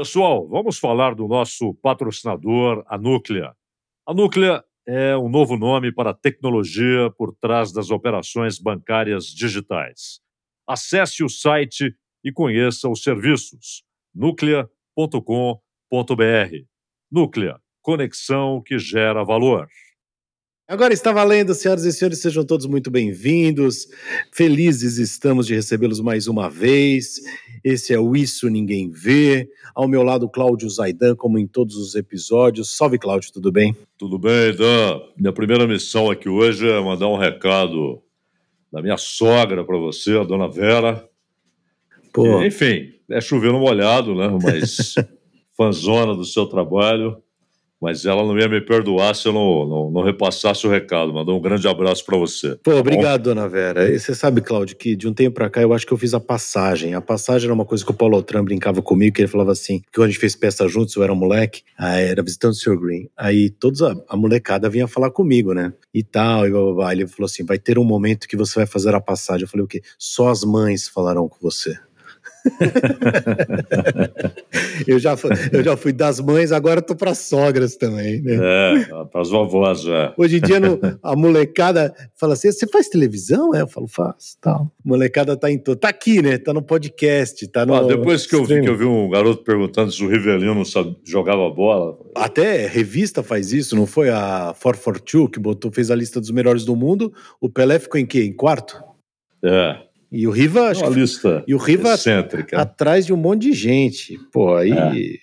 Pessoal, vamos falar do nosso patrocinador, a Núclea. A Núclea é um novo nome para a tecnologia por trás das operações bancárias digitais. Acesse o site e conheça os serviços núclea.com.br. Núclea, conexão que gera valor. Agora está valendo, senhoras e senhores, sejam todos muito bem-vindos. Felizes estamos de recebê-los mais uma vez. Esse é o Isso Ninguém Vê. Ao meu lado, Cláudio Zaidan, como em todos os episódios. Salve, Cláudio, tudo bem? Tudo bem, Dan. Minha primeira missão aqui hoje é mandar um recado da minha sogra para você, a dona Vera. Pô. E, enfim, é chover no molhado, né? Mas fanzona do seu trabalho mas ela não ia me perdoar se eu não, não, não repassasse o recado. Mandou um grande abraço para você. Pô, obrigado, dona Vera. E você sabe, Cláudio, que de um tempo para cá eu acho que eu fiz a passagem. A passagem era uma coisa que o Paulo Altran brincava comigo, que ele falava assim, que quando a gente fez peça juntos, eu era um moleque, aí era visitando o Sr. Green. Aí todos a, a, molecada vinha falar comigo, né? E tal, e blá, blá, blá. Ele falou assim, vai ter um momento que você vai fazer a passagem. Eu falei, o quê? Só as mães falarão com você. eu, já fui, eu já fui das mães, agora tô para sogras também. Né? É, para as vovós já. Hoje em dia no, a molecada fala assim: você faz televisão? É, eu falo, faço. Tal. A molecada tá em todo. Tá aqui, né? Tá no podcast. Tá no, ah, depois que eu, vi, que eu vi um garoto perguntando se o Rivelino jogava bola. Até revista faz isso, não foi a 442 que botou, fez a lista dos melhores do mundo? O Pelé ficou em quê? Em quarto? É. E o Riva, acho Uma lista e o Riva excêntrica. atrás de um monte de gente. Pô, aí é.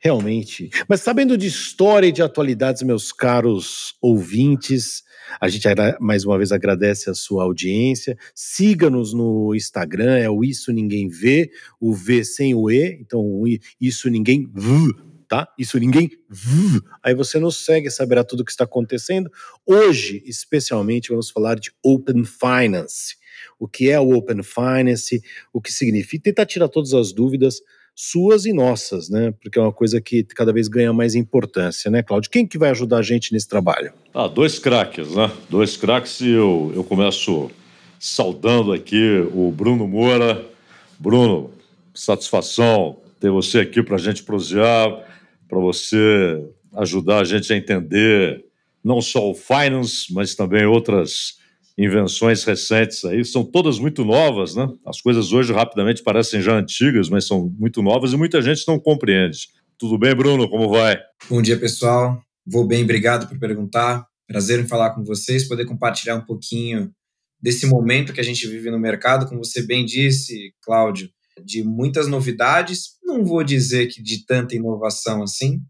realmente. Mas sabendo de história e de atualidades, meus caros ouvintes, a gente mais uma vez agradece a sua audiência. Siga-nos no Instagram, é o Isso Ninguém Vê, o V sem o E, então Isso Ninguém v, tá? Isso Ninguém v. Aí você nos segue, saberá tudo o que está acontecendo. Hoje, especialmente, vamos falar de Open Finance o que é o Open Finance, o que significa, tentar tirar todas as dúvidas suas e nossas, né? Porque é uma coisa que cada vez ganha mais importância, né, Cláudio? Quem que vai ajudar a gente nesse trabalho? Ah, dois craques, né? Dois craques e eu, eu começo saudando aqui o Bruno Moura. Bruno, satisfação ter você aqui para a gente prosear, para você ajudar a gente a entender não só o finance, mas também outras invenções recentes aí, são todas muito novas, né? As coisas hoje rapidamente parecem já antigas, mas são muito novas e muita gente não compreende. Tudo bem, Bruno? Como vai? Bom dia, pessoal. Vou bem, obrigado por perguntar. Prazer em falar com vocês, poder compartilhar um pouquinho desse momento que a gente vive no mercado, como você bem disse, Cláudio, de muitas novidades. Não vou dizer que de tanta inovação assim.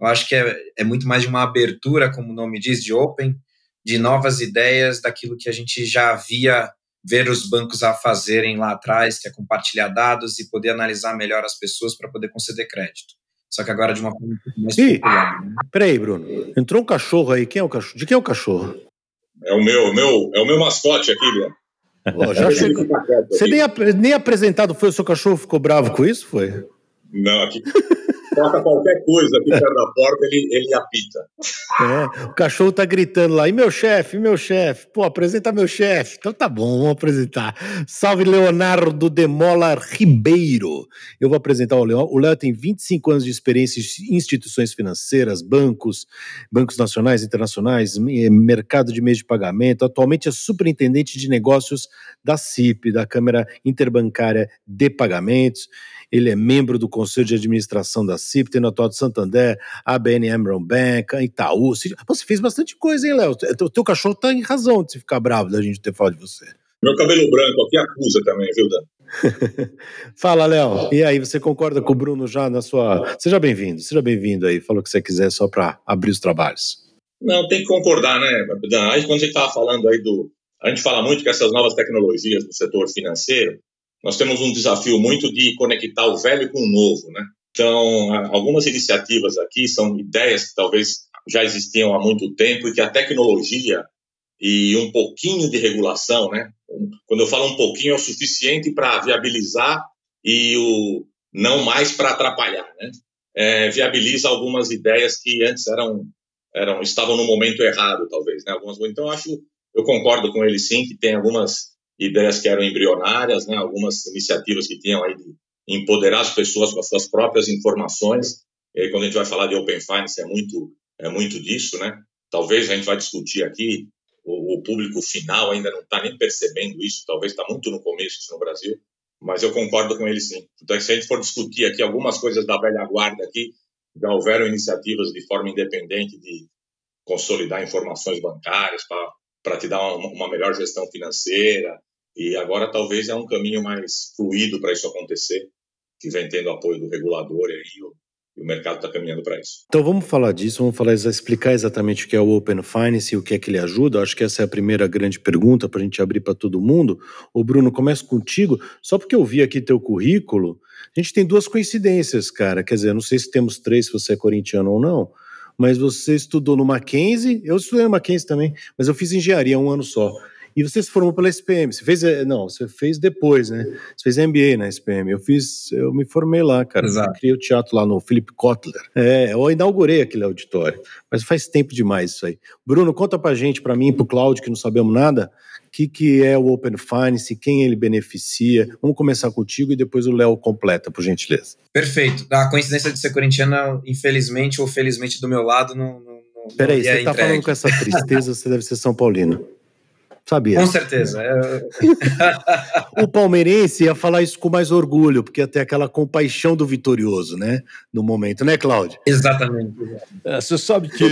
Eu acho que é, é muito mais de uma abertura, como o nome diz, de open, de novas ideias daquilo que a gente já via ver os bancos a fazerem lá atrás, que é compartilhar dados e poder analisar melhor as pessoas para poder conceder crédito. Só que agora de uma forma mais Ih, popular. Né? Peraí, Bruno. Entrou um cachorro aí. Quem é o cachorro? De quem é o cachorro? É o meu, meu, é o meu mascote aqui, Bruno. Oh, já chegou. Você nem, nem apresentado foi, o seu cachorro ficou bravo com isso? Foi? Não, aqui toca qualquer coisa aqui perto da porta, ele, ele apita. É, o cachorro tá gritando lá, e meu chefe, meu chefe? Pô, apresenta meu chefe. Então tá bom, vamos apresentar. Salve Leonardo Demola Ribeiro. Eu vou apresentar o Léo. O Léo tem 25 anos de experiência em instituições financeiras, bancos, bancos nacionais, internacionais, mercado de meios de pagamento. Atualmente é superintendente de negócios da CIP, da Câmara Interbancária de Pagamentos ele é membro do Conselho de Administração da CIP, tem atuado de Santander, ABN Amron Bank, Itaú. Você fez bastante coisa, hein, Léo? O teu cachorro tá em razão de se ficar bravo da gente ter falado de você. Meu cabelo branco aqui acusa também, viu, Dan? Fala, Léo. E aí, você concorda com o Bruno já na sua. Seja bem-vindo, seja bem-vindo aí. Falou o que você quiser só para abrir os trabalhos. Não, tem que concordar, né, Dan? Aí, quando a gente estava falando aí do. A gente fala muito que essas novas tecnologias do setor financeiro, nós temos um desafio muito de conectar o velho com o novo, né? Então, algumas iniciativas aqui são ideias que talvez já existiam há muito tempo e que a tecnologia e um pouquinho de regulação, né? Quando eu falo um pouquinho é o suficiente para viabilizar e o não mais para atrapalhar, né? É, viabiliza algumas ideias que antes eram eram estavam no momento errado, talvez, né? Algumas, então eu acho, eu concordo com ele sim que tem algumas ideias que eram embrionárias, né, algumas iniciativas que tinham aí de empoderar as pessoas com as suas próprias informações. E aí, quando a gente vai falar de Open Finance, é muito, é muito disso, né? Talvez a gente vai discutir aqui, o, o público final ainda não está nem percebendo isso, talvez está muito no começo isso no Brasil, mas eu concordo com ele sim. Então, se a gente for discutir aqui algumas coisas da velha guarda aqui, já houveram iniciativas de forma independente de consolidar informações bancárias para te dar uma, uma melhor gestão financeira, e agora talvez é um caminho mais fluido para isso acontecer, que vem tendo apoio do regulador e aí o, e o mercado está caminhando para isso. Então vamos falar disso, vamos falar, explicar exatamente o que é o Open Finance e o que é que ele ajuda. Acho que essa é a primeira grande pergunta para a gente abrir para todo mundo. O Bruno, começo contigo, só porque eu vi aqui teu currículo, a gente tem duas coincidências, cara. Quer dizer, não sei se temos três, se você é corintiano ou não, mas você estudou no Mackenzie, eu estudei no Mackenzie também, mas eu fiz engenharia um ano só. E você se formou pela SPM. Você fez, eh, não, você fez depois, né? Você fez MBA na SPM. Eu fiz, eu me formei lá, cara. Exato. Eu criei o teatro lá no Philip Kotler. É, eu inaugurei aquele auditório. Mas faz tempo demais isso aí. Bruno, conta pra gente, pra mim e pro Cláudio, que não sabemos nada, o que, que é o Open Finance, quem ele beneficia. Vamos começar contigo e depois o Léo completa, por gentileza. Perfeito. A coincidência de ser corintiana, infelizmente ou felizmente do meu lado, não. não, não Peraí, você tá falando com essa tristeza, você deve ser São Paulino. Sabia. Com certeza. É. o palmeirense ia falar isso com mais orgulho, porque ia ter aquela compaixão do vitorioso, né? No momento, né, Cláudio? Exatamente. É, você sabe que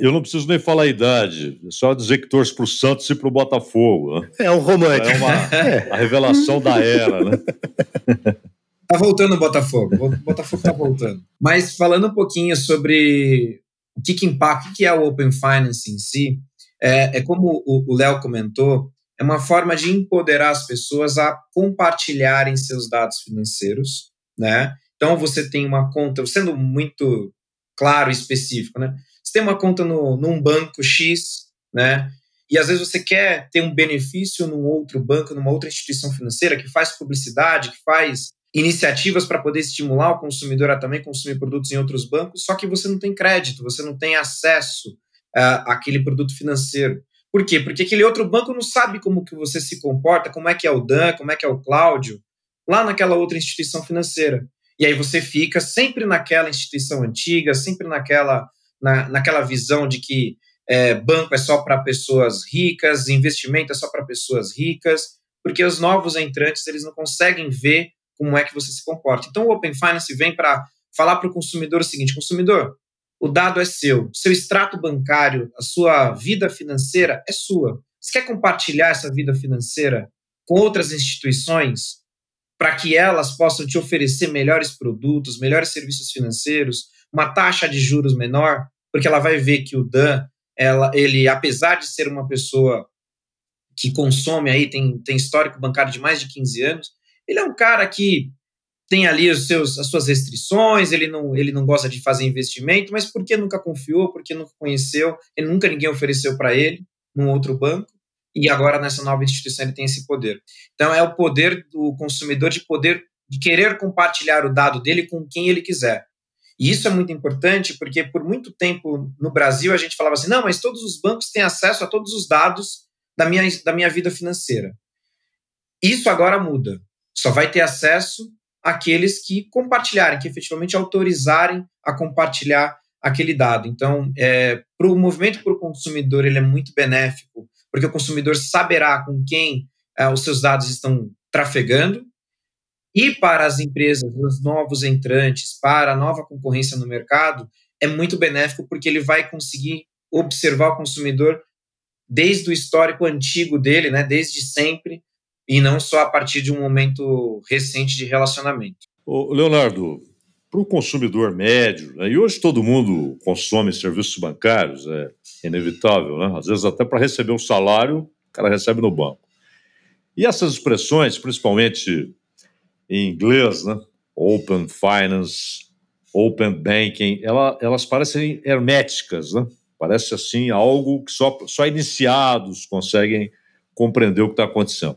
eu não preciso nem falar a idade, é só dizer que torço para o Santos e para o Botafogo. Né? É um romântico. É uma é. a revelação da era, né? Tá voltando o Botafogo. O Botafogo tá voltando. Mas falando um pouquinho sobre o que, que impacta, o que é o Open Finance em si, é, é como o Léo comentou, é uma forma de empoderar as pessoas a compartilharem seus dados financeiros, né? Então você tem uma conta, sendo muito claro e específico, né? Você tem uma conta no, num banco X, né? E às vezes você quer ter um benefício num outro banco, numa outra instituição financeira que faz publicidade, que faz iniciativas para poder estimular o consumidor a também consumir produtos em outros bancos, só que você não tem crédito, você não tem acesso uh, aquele produto financeiro. Por quê? Porque aquele outro banco não sabe como que você se comporta, como é que é o Dan, como é que é o Cláudio, lá naquela outra instituição financeira. E aí você fica sempre naquela instituição antiga, sempre naquela, na, naquela visão de que é, banco é só para pessoas ricas, investimento é só para pessoas ricas, porque os novos entrantes eles não conseguem ver como é que você se comporta. Então o Open Finance vem para falar para o consumidor o seguinte: consumidor, o dado é seu, seu extrato bancário, a sua vida financeira é sua. Você quer compartilhar essa vida financeira com outras instituições para que elas possam te oferecer melhores produtos, melhores serviços financeiros, uma taxa de juros menor, porque ela vai ver que o Dan, ela, ele, apesar de ser uma pessoa que consome aí, tem, tem histórico bancário de mais de 15 anos, ele é um cara que tem ali os seus, as suas restrições, ele não, ele não gosta de fazer investimento, mas por que nunca confiou, por que nunca conheceu, ele nunca ninguém ofereceu para ele num outro banco, e agora nessa nova instituição ele tem esse poder. Então é o poder do consumidor de poder, de querer compartilhar o dado dele com quem ele quiser. E isso é muito importante porque por muito tempo no Brasil a gente falava assim, não, mas todos os bancos têm acesso a todos os dados da minha, da minha vida financeira. Isso agora muda. Só vai ter acesso aqueles que compartilharem, que efetivamente autorizarem a compartilhar aquele dado. Então, é, para o movimento para o consumidor, ele é muito benéfico, porque o consumidor saberá com quem é, os seus dados estão trafegando, e para as empresas, os novos entrantes, para a nova concorrência no mercado, é muito benéfico porque ele vai conseguir observar o consumidor desde o histórico antigo dele, né, desde sempre, e não só a partir de um momento recente de relacionamento. Ô, Leonardo, para o consumidor médio, né, e hoje todo mundo consome serviços bancários, é inevitável, né? às vezes até para receber um salário, o cara recebe no banco. E essas expressões, principalmente em inglês, né? Open Finance, Open Banking, ela, elas parecem herméticas, né? Parece assim algo que só, só iniciados conseguem compreender o que está acontecendo.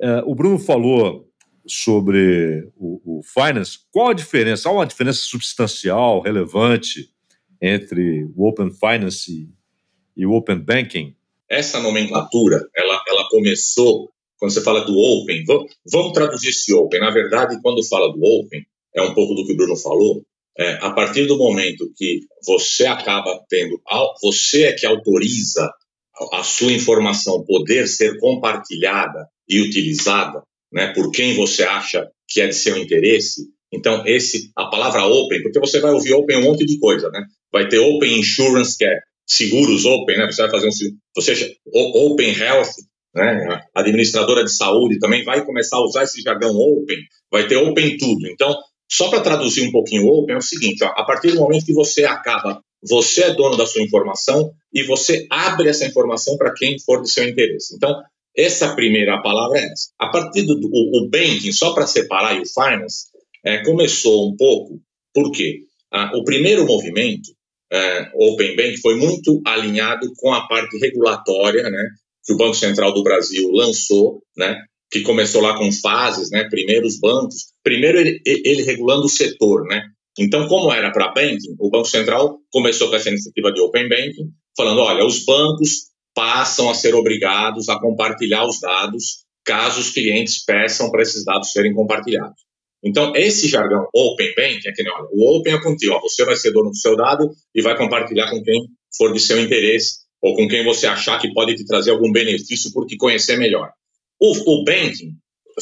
É, o Bruno falou sobre o, o, finance. Qual a diferença? Há uma diferença substancial, relevante entre o Open Finance e o Open Banking? Essa nomenclatura, ela, ela começou quando você fala do Open, vamos, vamos traduzir esse Open. Na verdade, quando fala do Open, é um pouco do que o Bruno falou, é, a partir do momento que você acaba tendo, você é que autoriza a sua informação poder ser compartilhada e utilizada, né, por quem você acha que é de seu interesse. Então, esse, a palavra open, porque você vai ouvir open um monte de coisa, né? Vai ter open insurance, que é seguros open, né? Você vai fazer um, você, open health, né? A administradora de saúde também vai começar a usar esse jargão open, vai ter open tudo. Então, só para traduzir um pouquinho Open, é o seguinte: ó, a partir do momento que você acaba, você é dono da sua informação e você abre essa informação para quem for de seu interesse. Então, essa primeira palavra é essa. A partir do o, o banking, só para separar e o finance, é, começou um pouco, por quê? Ah, o primeiro movimento, é, Open Bank, foi muito alinhado com a parte regulatória, né, que o Banco Central do Brasil lançou, né, que começou lá com fases, né? Primeiro os bancos, primeiro ele, ele regulando o setor, né? Então, como era para banking, o Banco Central começou com essa iniciativa de Open Banking, falando, olha, os bancos passam a ser obrigados a compartilhar os dados caso os clientes peçam para esses dados serem compartilhados. Então, esse jargão Open Banking é que, olha, o Open é contigo, ó, você vai ser dono do seu dado e vai compartilhar com quem for de seu interesse ou com quem você achar que pode te trazer algum benefício por te conhecer melhor. O, o banking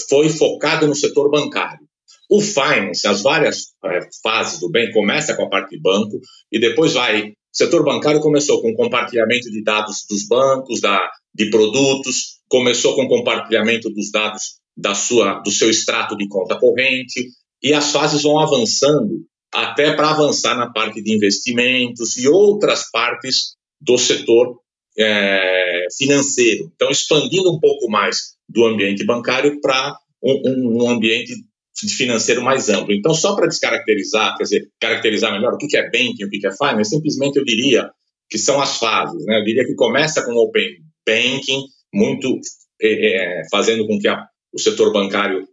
foi focado no setor bancário. O finance, as várias é, fases do bem, começa com a parte de banco e depois vai. O setor bancário começou com compartilhamento de dados dos bancos, da, de produtos, começou com compartilhamento dos dados da sua, do seu extrato de conta corrente, e as fases vão avançando até para avançar na parte de investimentos e outras partes do setor é, financeiro. Então, expandindo um pouco mais do ambiente bancário para um, um, ambiente financeiro mais amplo. Então, só para descaracterizar, quer dizer, caracterizar melhor o que é banking, o que é finance, simplesmente eu diria que são as fases. Né? Eu diria que começa com open banking, muito é, é, fazendo com que a, o setor bancário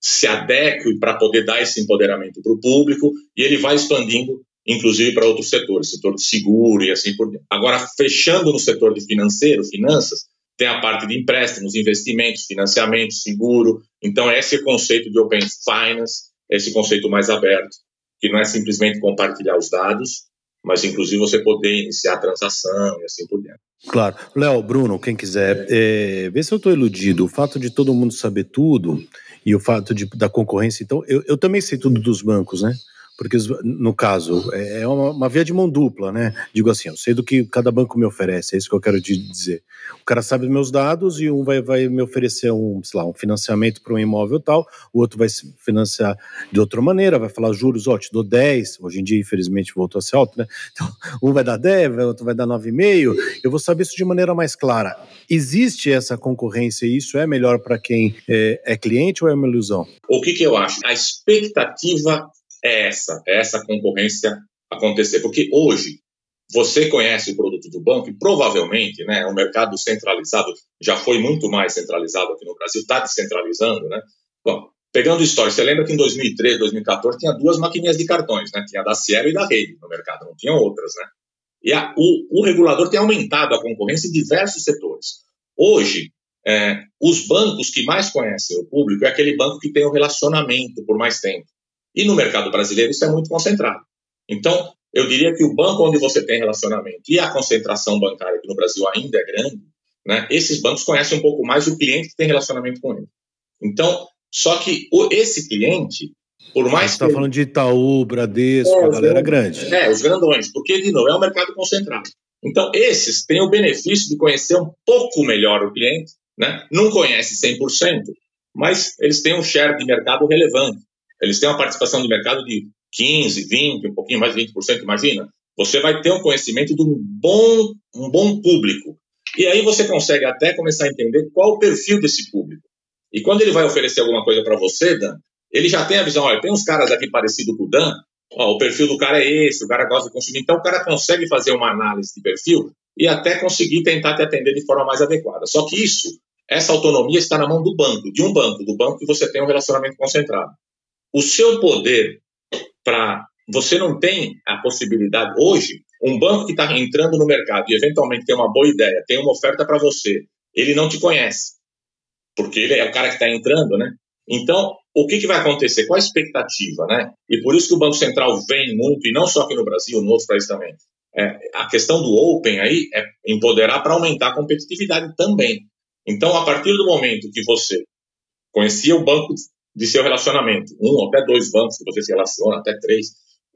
se adeque para poder dar esse empoderamento para o público e ele vai expandindo inclusive para outros setores, setor de seguro e assim por diante. Agora, fechando no setor de financeiro, finanças, tem a parte de empréstimos, investimentos, financiamento, seguro. Então, esse é o conceito de Open Finance, esse conceito mais aberto, que não é simplesmente compartilhar os dados, mas inclusive você poder iniciar a transação e assim por diante. Claro. Léo, Bruno, quem quiser, é, vê se eu estou iludido. O fato de todo mundo saber tudo e o fato de, da concorrência. Então, eu, eu também sei tudo dos bancos, né? Porque no caso é, é uma, uma, via de mão dupla, né? Digo assim, eu sei do que cada banco me oferece, é isso que eu quero dizer. O cara sabe dos meus dados e um vai, vai me oferecer um, sei lá, um financiamento para um imóvel tal, o outro vai se financiar de outra maneira, vai falar juros, ó, oh, te dou 10, hoje em dia infelizmente voltou a ser alto, né? Então, um vai dar 10, o outro vai dar 9,5, eu vou saber isso de maneira mais clara. Existe essa concorrência e isso é melhor para quem é, é cliente ou é uma ilusão? O que, que eu acho? A expectativa é essa, é essa concorrência acontecer. Porque hoje, você conhece o produto do banco e provavelmente né, o mercado centralizado já foi muito mais centralizado aqui no Brasil, está descentralizando. Né? Bom, pegando história, você lembra que em 2013, 2014 tinha duas maquininhas de cartões, né? tinha da Cielo e da Rede no mercado, não tinham outras. Né? E a, o, o regulador tem aumentado a concorrência em diversos setores. Hoje, é, os bancos que mais conhecem o público é aquele banco que tem o um relacionamento por mais tempo. E no mercado brasileiro isso é muito concentrado. Então, eu diria que o banco onde você tem relacionamento e a concentração bancária, que no Brasil ainda é grande, né, esses bancos conhecem um pouco mais o cliente que tem relacionamento com ele. Então, só que o, esse cliente, por mais Você está falando de Itaú, Bradesco, é, a galera grande. É, os grandões, porque, de novo, é um mercado concentrado. Então, esses têm o benefício de conhecer um pouco melhor o cliente, né? não conhece 100%, mas eles têm um share de mercado relevante. Eles têm uma participação de mercado de 15, 20, um pouquinho mais de 20%, imagina. Você vai ter um conhecimento de um bom, um bom público. E aí você consegue até começar a entender qual o perfil desse público. E quando ele vai oferecer alguma coisa para você, Dan, ele já tem a visão, olha, tem uns caras aqui parecidos com o Dan, ó, o perfil do cara é esse, o cara gosta de consumir. Então o cara consegue fazer uma análise de perfil e até conseguir tentar te atender de forma mais adequada. Só que isso, essa autonomia está na mão do banco, de um banco, do banco que você tem um relacionamento concentrado o seu poder para. Você não tem a possibilidade. Hoje, um banco que está entrando no mercado e eventualmente tem uma boa ideia, tem uma oferta para você, ele não te conhece. porque ele é o cara que está entrando, né? Então, o que, que vai acontecer? Qual a expectativa, né? E por isso que o Banco Central vem muito, e não só aqui no Brasil, em outros países também. É, a questão do Open aí é empoderar para aumentar a competitividade também. Então, a partir do momento que você conhecia o banco de seu relacionamento, um até dois bancos que você se relaciona, até três,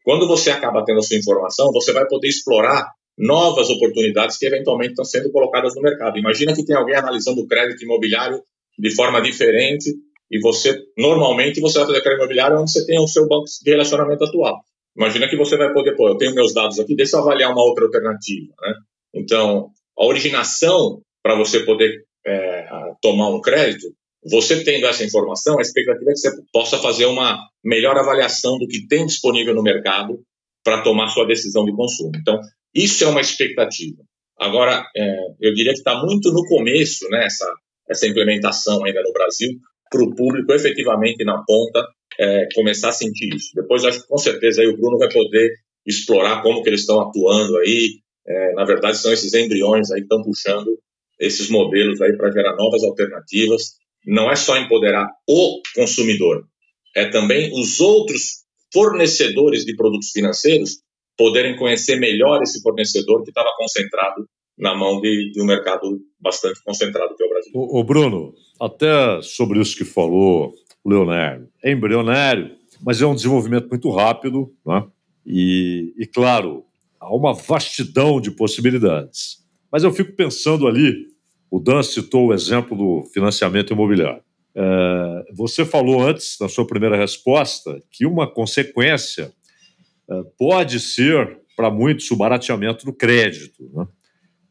quando você acaba tendo a sua informação, você vai poder explorar novas oportunidades que eventualmente estão sendo colocadas no mercado. Imagina que tem alguém analisando o crédito imobiliário de forma diferente e você, normalmente, você vai fazer crédito imobiliário onde você tem o seu banco de relacionamento atual. Imagina que você vai poder, pô, eu tenho meus dados aqui, deixa eu avaliar uma outra alternativa, né? Então, a originação para você poder é, tomar um crédito, você tendo essa informação, a expectativa é que você possa fazer uma melhor avaliação do que tem disponível no mercado para tomar sua decisão de consumo. Então, isso é uma expectativa. Agora, é, eu diria que está muito no começo, né, essa, essa implementação ainda no Brasil, para o público efetivamente na ponta é, começar a sentir isso. Depois, acho que com certeza aí o Bruno vai poder explorar como que eles estão atuando aí. É, na verdade, são esses embriões aí que estão puxando esses modelos aí para gerar novas alternativas. Não é só empoderar o consumidor, é também os outros fornecedores de produtos financeiros poderem conhecer melhor esse fornecedor que estava concentrado na mão de, de, um mercado bastante concentrado que é o Brasil. O, Bruno, até sobre isso que falou Leonardo, é embrionário, mas é um desenvolvimento muito rápido, né? e, e claro, há uma vastidão de possibilidades. Mas eu fico pensando ali, o Dan citou o exemplo do financiamento imobiliário. É, você falou antes, na sua primeira resposta, que uma consequência é, pode ser, para muitos, o barateamento do crédito. Né?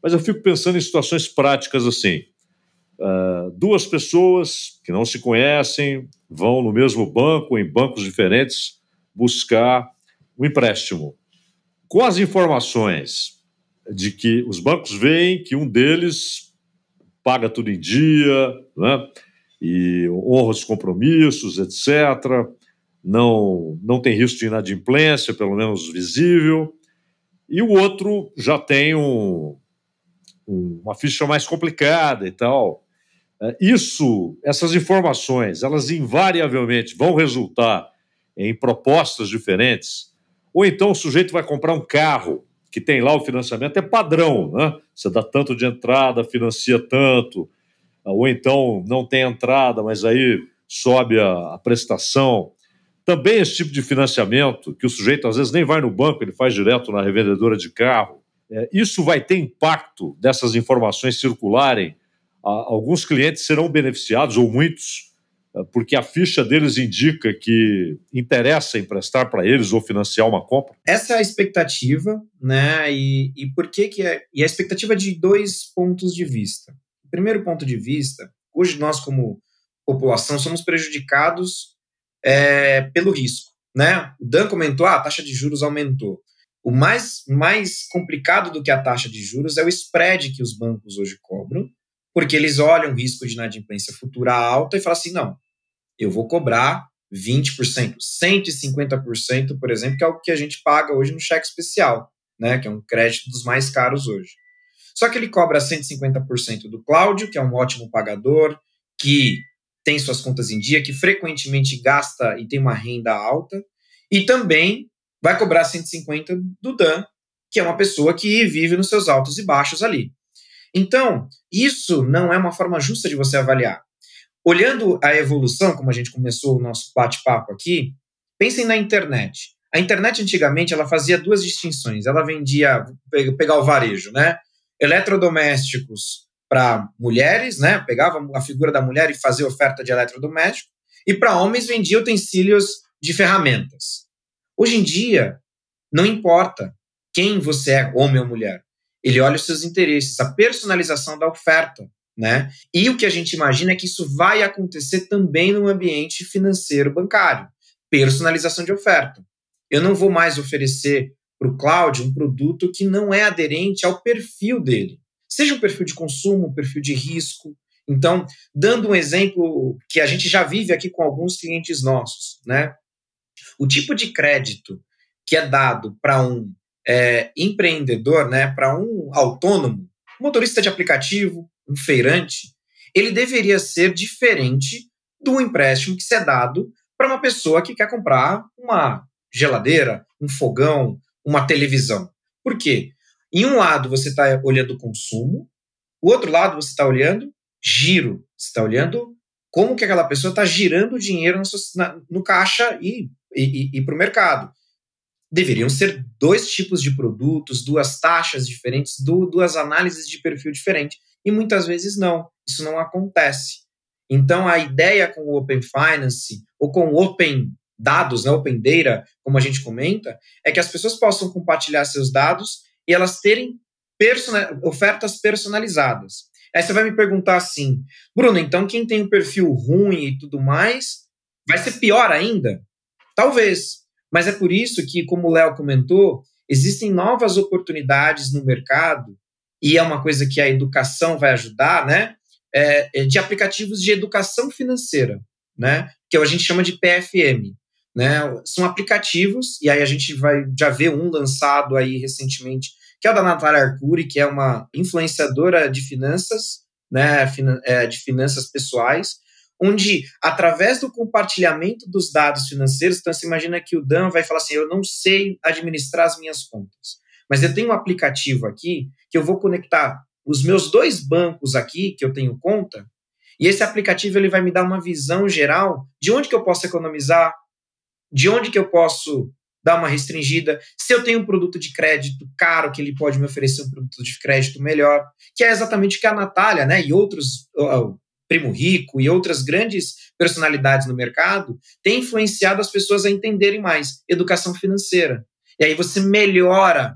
Mas eu fico pensando em situações práticas assim. Uh, duas pessoas que não se conhecem vão no mesmo banco, em bancos diferentes, buscar um empréstimo. Com as informações de que os bancos veem que um deles paga tudo em dia, né, e honra os compromissos, etc., não, não tem risco de inadimplência, pelo menos visível, e o outro já tem um, uma ficha mais complicada e tal. É, isso, essas informações, elas invariavelmente vão resultar em propostas diferentes, ou então o sujeito vai comprar um carro que tem lá o financiamento, é padrão, né? Você dá tanto de entrada, financia tanto, ou então não tem entrada, mas aí sobe a, a prestação. Também esse tipo de financiamento, que o sujeito às vezes nem vai no banco, ele faz direto na revendedora de carro. É, isso vai ter impacto dessas informações circularem alguns clientes serão beneficiados, ou muitos, porque a ficha deles indica que interessa emprestar para eles ou financiar uma compra? Essa é a expectativa, né? E, e por que, que é? E a expectativa de dois pontos de vista. O primeiro ponto de vista, hoje nós, como população, somos prejudicados é, pelo risco. Né? O Dan comentou: ah, a taxa de juros aumentou. O mais, mais complicado do que a taxa de juros é o spread que os bancos hoje cobram porque eles olham o risco de inadimplência futura alta e falam assim: não, eu vou cobrar 20%, 150%, por exemplo, que é o que a gente paga hoje no cheque especial, né, que é um crédito dos mais caros hoje. Só que ele cobra 150% do Cláudio, que é um ótimo pagador, que tem suas contas em dia, que frequentemente gasta e tem uma renda alta, e também vai cobrar 150 do Dan, que é uma pessoa que vive nos seus altos e baixos ali. Então, isso não é uma forma justa de você avaliar. Olhando a evolução, como a gente começou o nosso bate-papo aqui, pensem na internet. A internet antigamente ela fazia duas distinções. Ela vendia, pegar o varejo, né? Eletrodomésticos para mulheres, né? Pegava a figura da mulher e fazia oferta de eletrodoméstico. E para homens vendia utensílios de ferramentas. Hoje em dia, não importa quem você é, homem ou mulher. Ele olha os seus interesses, a personalização da oferta. Né? E o que a gente imagina é que isso vai acontecer também no ambiente financeiro bancário. Personalização de oferta. Eu não vou mais oferecer para o Cláudio um produto que não é aderente ao perfil dele. Seja um perfil de consumo, um perfil de risco. Então, dando um exemplo que a gente já vive aqui com alguns clientes nossos, né? O tipo de crédito que é dado para um é, empreendedor, né, para um autônomo, motorista de aplicativo, um feirante, ele deveria ser diferente do empréstimo que é dado para uma pessoa que quer comprar uma geladeira, um fogão, uma televisão. Por quê? Em um lado você está olhando o consumo, o outro lado você está olhando giro, você está olhando como que aquela pessoa está girando dinheiro no, no caixa e, e, e para o mercado. Deveriam ser dois tipos de produtos, duas taxas diferentes, duas análises de perfil diferentes. E muitas vezes não, isso não acontece. Então, a ideia com o Open Finance ou com o Open Dados, né, Open Data, como a gente comenta, é que as pessoas possam compartilhar seus dados e elas terem ofertas personalizadas. Aí você vai me perguntar assim, Bruno, então quem tem um perfil ruim e tudo mais, vai ser pior ainda? Talvez. Mas é por isso que, como o Léo comentou, existem novas oportunidades no mercado, e é uma coisa que a educação vai ajudar, né? É, é de aplicativos de educação financeira, né? Que a gente chama de PFM. Né? São aplicativos, e aí a gente vai já ver um lançado aí recentemente que é o da Natália Arcuri, que é uma influenciadora de finanças, né, é, de finanças pessoais, onde, através do compartilhamento dos dados financeiros, então você imagina que o Dan vai falar assim, eu não sei administrar as minhas contas, mas eu tenho um aplicativo aqui que eu vou conectar os meus dois bancos aqui, que eu tenho conta, e esse aplicativo ele vai me dar uma visão geral de onde que eu posso economizar, de onde que eu posso dar uma restringida. Se eu tenho um produto de crédito caro, que ele pode me oferecer um produto de crédito melhor, que é exatamente o que a Natália né, e outros, Primo Rico e outras grandes personalidades no mercado têm influenciado as pessoas a entenderem mais educação financeira. E aí você melhora,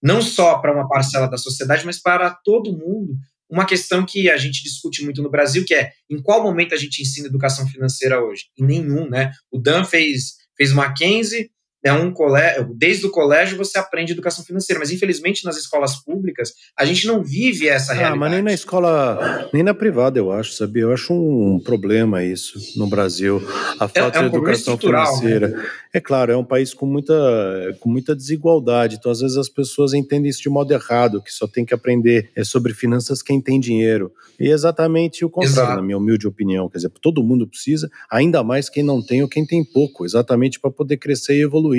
não só para uma parcela da sociedade, mas para todo mundo, uma questão que a gente discute muito no Brasil, que é em qual momento a gente ensina educação financeira hoje? Em nenhum, né? O Dan fez, fez Mackenzie, é um colégio, desde o colégio você aprende educação financeira, mas infelizmente nas escolas públicas a gente não vive essa ah, realidade. Mas nem na escola, nem na privada, eu acho, sabia? Eu acho um problema isso no Brasil, a falta é, é um de educação né? financeira. Né? É claro, é um país com muita, com muita desigualdade, então às vezes as pessoas entendem isso de modo errado, que só tem que aprender é sobre finanças quem tem dinheiro. E é exatamente o contrário, Exato. na minha humilde opinião. Quer dizer, todo mundo precisa, ainda mais quem não tem ou quem tem pouco, exatamente para poder crescer e evoluir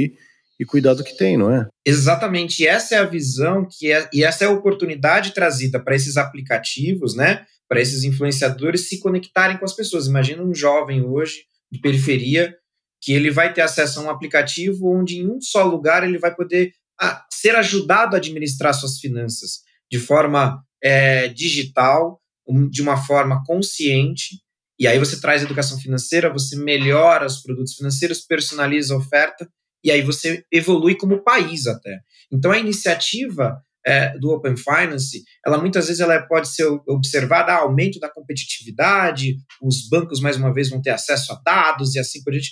e cuidar do que tem, não é? Exatamente. Essa é a visão que é, e essa é a oportunidade trazida para esses aplicativos, né? Para esses influenciadores se conectarem com as pessoas. Imagina um jovem hoje de periferia que ele vai ter acesso a um aplicativo onde em um só lugar ele vai poder a, ser ajudado a administrar suas finanças de forma é, digital, um, de uma forma consciente. E aí você traz educação financeira, você melhora os produtos financeiros, personaliza a oferta e aí você evolui como país até. Então a iniciativa é, do Open Finance, ela muitas vezes ela pode ser observada, ah, aumento da competitividade, os bancos mais uma vez vão ter acesso a dados e assim por diante.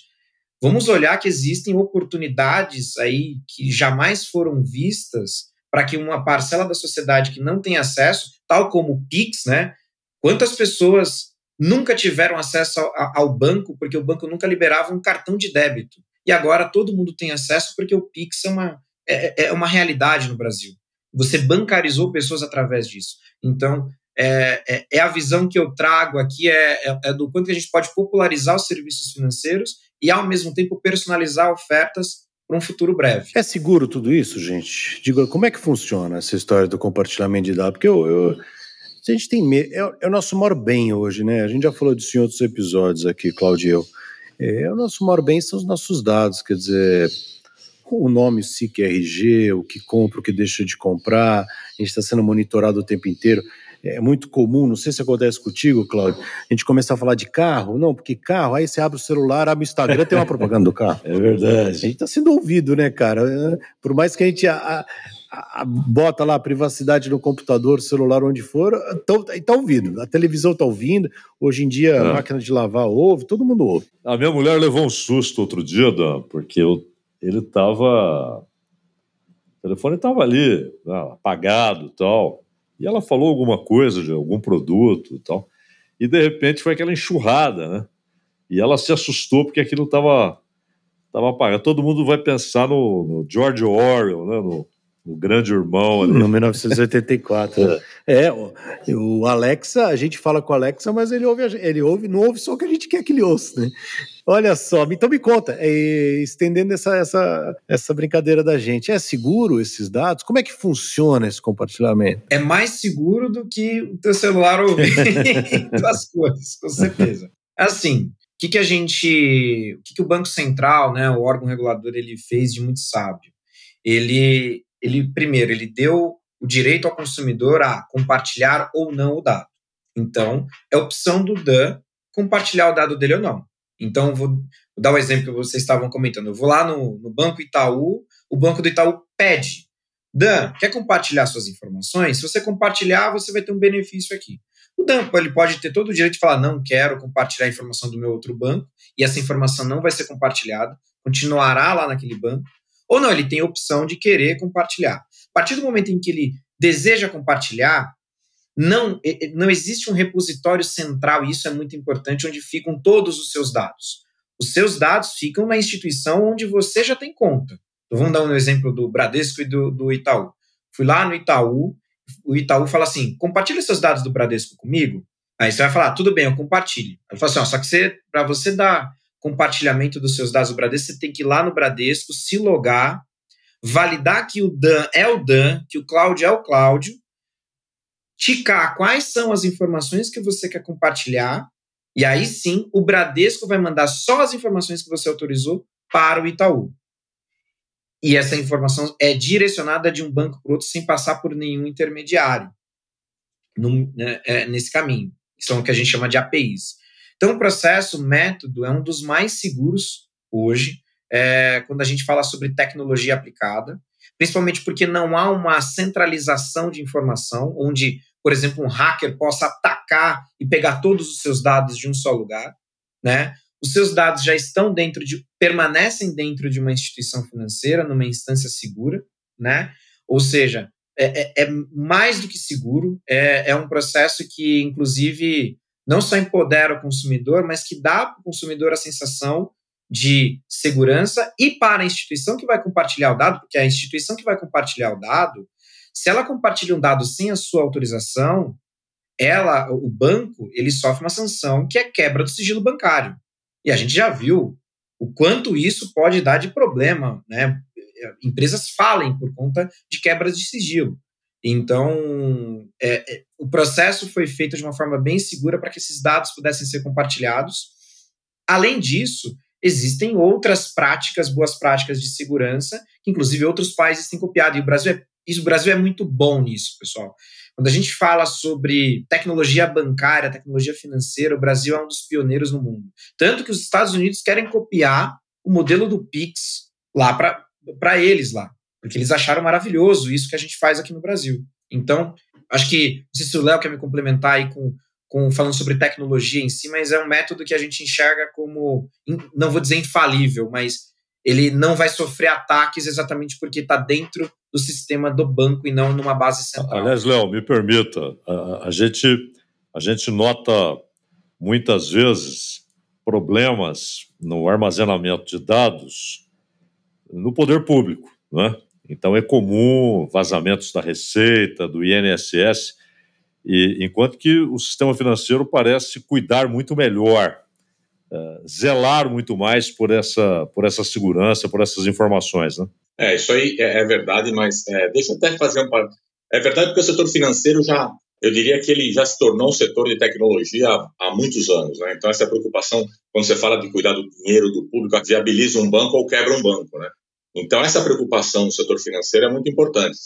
Vamos olhar que existem oportunidades aí que jamais foram vistas para que uma parcela da sociedade que não tem acesso, tal como o Pix, né? Quantas pessoas nunca tiveram acesso ao, ao banco porque o banco nunca liberava um cartão de débito? E agora todo mundo tem acesso porque o Pix é uma, é, é, é uma realidade no Brasil. Você bancarizou pessoas através disso. Então, é, é, é, a visão que eu trago aqui, é, é, é, do quanto que a gente pode popularizar os serviços financeiros e, ao mesmo tempo, personalizar ofertas para um futuro breve. É seguro tudo isso, gente? Digo, como é que funciona essa história do compartilhamento de dados? Porque eu, eu a gente tem medo, é, é, o nosso maior bem hoje, né? A gente já falou disso em outros episódios aqui, Claudio. É, o nosso maior bem são os nossos dados, quer dizer, o nome, SIC RG, o que compra, o que deixa de comprar, a gente está sendo monitorado o tempo inteiro. É muito comum, não sei se acontece contigo, Cláudio, a gente começar a falar de carro, não, porque carro, aí você abre o celular, abre o Instagram, tem uma propaganda do carro. É verdade. A gente está sendo ouvido, né, cara? Por mais que a gente a, a, a, bota lá a privacidade no computador, celular, onde for, está tá ouvindo. A televisão está ouvindo, hoje em dia a é. máquina de lavar ouve, todo mundo ouve. A minha mulher levou um susto outro dia, Dan, porque eu ele estava. O telefone estava ali, né, apagado e tal. E ela falou alguma coisa de algum produto e tal. E de repente foi aquela enxurrada, né? E ela se assustou porque aquilo estava tava apagado. Todo mundo vai pensar no, no George Orwell, né? No, o grande irmão ali. No 1984. é, o, o, Alexa, a gente fala com o Alexa, mas ele ouve, ele ouve, não ouve só o que a gente quer que ele ouça, né? Olha só, então me conta, é, estendendo essa, essa, essa brincadeira da gente, é seguro esses dados? Como é que funciona esse compartilhamento? É mais seguro do que o teu celular ouvir as coisas, com certeza. Assim, o que, que a gente, o que, que o Banco Central, né, o órgão regulador, ele fez de muito sábio? Ele, ele primeiro, ele deu o direito ao consumidor a compartilhar ou não o dado. Então, é opção do Dan compartilhar o dado dele ou não. Então, vou, dar o um exemplo que vocês estavam comentando. Eu vou lá no, no Banco Itaú, o Banco do Itaú pede. Dan, quer compartilhar suas informações? Se você compartilhar, você vai ter um benefício aqui. O Dan ele pode ter todo o direito de falar: não quero compartilhar a informação do meu outro banco, e essa informação não vai ser compartilhada, continuará lá naquele banco. Ou não, ele tem a opção de querer compartilhar. A partir do momento em que ele deseja compartilhar, não, não existe um repositório central, e isso é muito importante, onde ficam todos os seus dados. Os seus dados ficam na instituição onde você já tem conta. Então, vamos dar um exemplo do Bradesco e do, do Itaú. Fui lá no Itaú, o Itaú fala assim: compartilha seus dados do Bradesco comigo. Aí você vai falar: tudo bem, eu compartilho. Aí fala assim: ó, só que para você dar compartilhamento dos seus dados do Bradesco, você tem que ir lá no Bradesco, se logar, validar que o Dan é o Dan, que o Cláudio é o Cláudio, ticar quais são as informações que você quer compartilhar, e aí sim o Bradesco vai mandar só as informações que você autorizou para o Itaú. E essa informação é direcionada de um banco para outro sem passar por nenhum intermediário no, né, é, nesse caminho. São o que a gente chama de APIs. Então, o processo, o método, é um dos mais seguros hoje, é, quando a gente fala sobre tecnologia aplicada principalmente porque não há uma centralização de informação, onde, por exemplo, um hacker possa atacar e pegar todos os seus dados de um só lugar, né? Os seus dados já estão dentro de, permanecem dentro de uma instituição financeira, numa instância segura, né? Ou seja, é, é, é mais do que seguro, é, é um processo que, inclusive, não só empodera o consumidor, mas que dá para o consumidor a sensação de segurança e para a instituição que vai compartilhar o dado, porque a instituição que vai compartilhar o dado, se ela compartilha um dado sem a sua autorização, ela, o banco, ele sofre uma sanção que é quebra do sigilo bancário. E a gente já viu o quanto isso pode dar de problema, né? Empresas falem por conta de quebras de sigilo. Então, é, é, o processo foi feito de uma forma bem segura para que esses dados pudessem ser compartilhados. Além disso, existem outras práticas, boas práticas de segurança, que inclusive outros países têm copiado. E o Brasil é, isso, o Brasil é muito bom nisso, pessoal. Quando a gente fala sobre tecnologia bancária, tecnologia financeira, o Brasil é um dos pioneiros no mundo. Tanto que os Estados Unidos querem copiar o modelo do Pix lá para eles lá, porque eles acharam maravilhoso isso que a gente faz aqui no Brasil. Então, acho que, não sei se o Léo quer me complementar aí com com, falando sobre tecnologia em si, mas é um método que a gente enxerga como, não vou dizer infalível, mas ele não vai sofrer ataques exatamente porque está dentro do sistema do banco e não numa base central. Aliás, Léo, me permita, a, a, gente, a gente nota muitas vezes problemas no armazenamento de dados no poder público, né? Então é comum vazamentos da Receita, do INSS, e, enquanto que o sistema financeiro parece cuidar muito melhor, uh, zelar muito mais por essa, por essa segurança, por essas informações. Né? É, isso aí é, é verdade, mas é, deixa eu até fazer um. É verdade porque o setor financeiro já, eu diria que ele já se tornou um setor de tecnologia há, há muitos anos. Né? Então, essa preocupação, quando você fala de cuidar do dinheiro do público, viabiliza um banco ou quebra um banco. Né? Então, essa preocupação no setor financeiro é muito importante.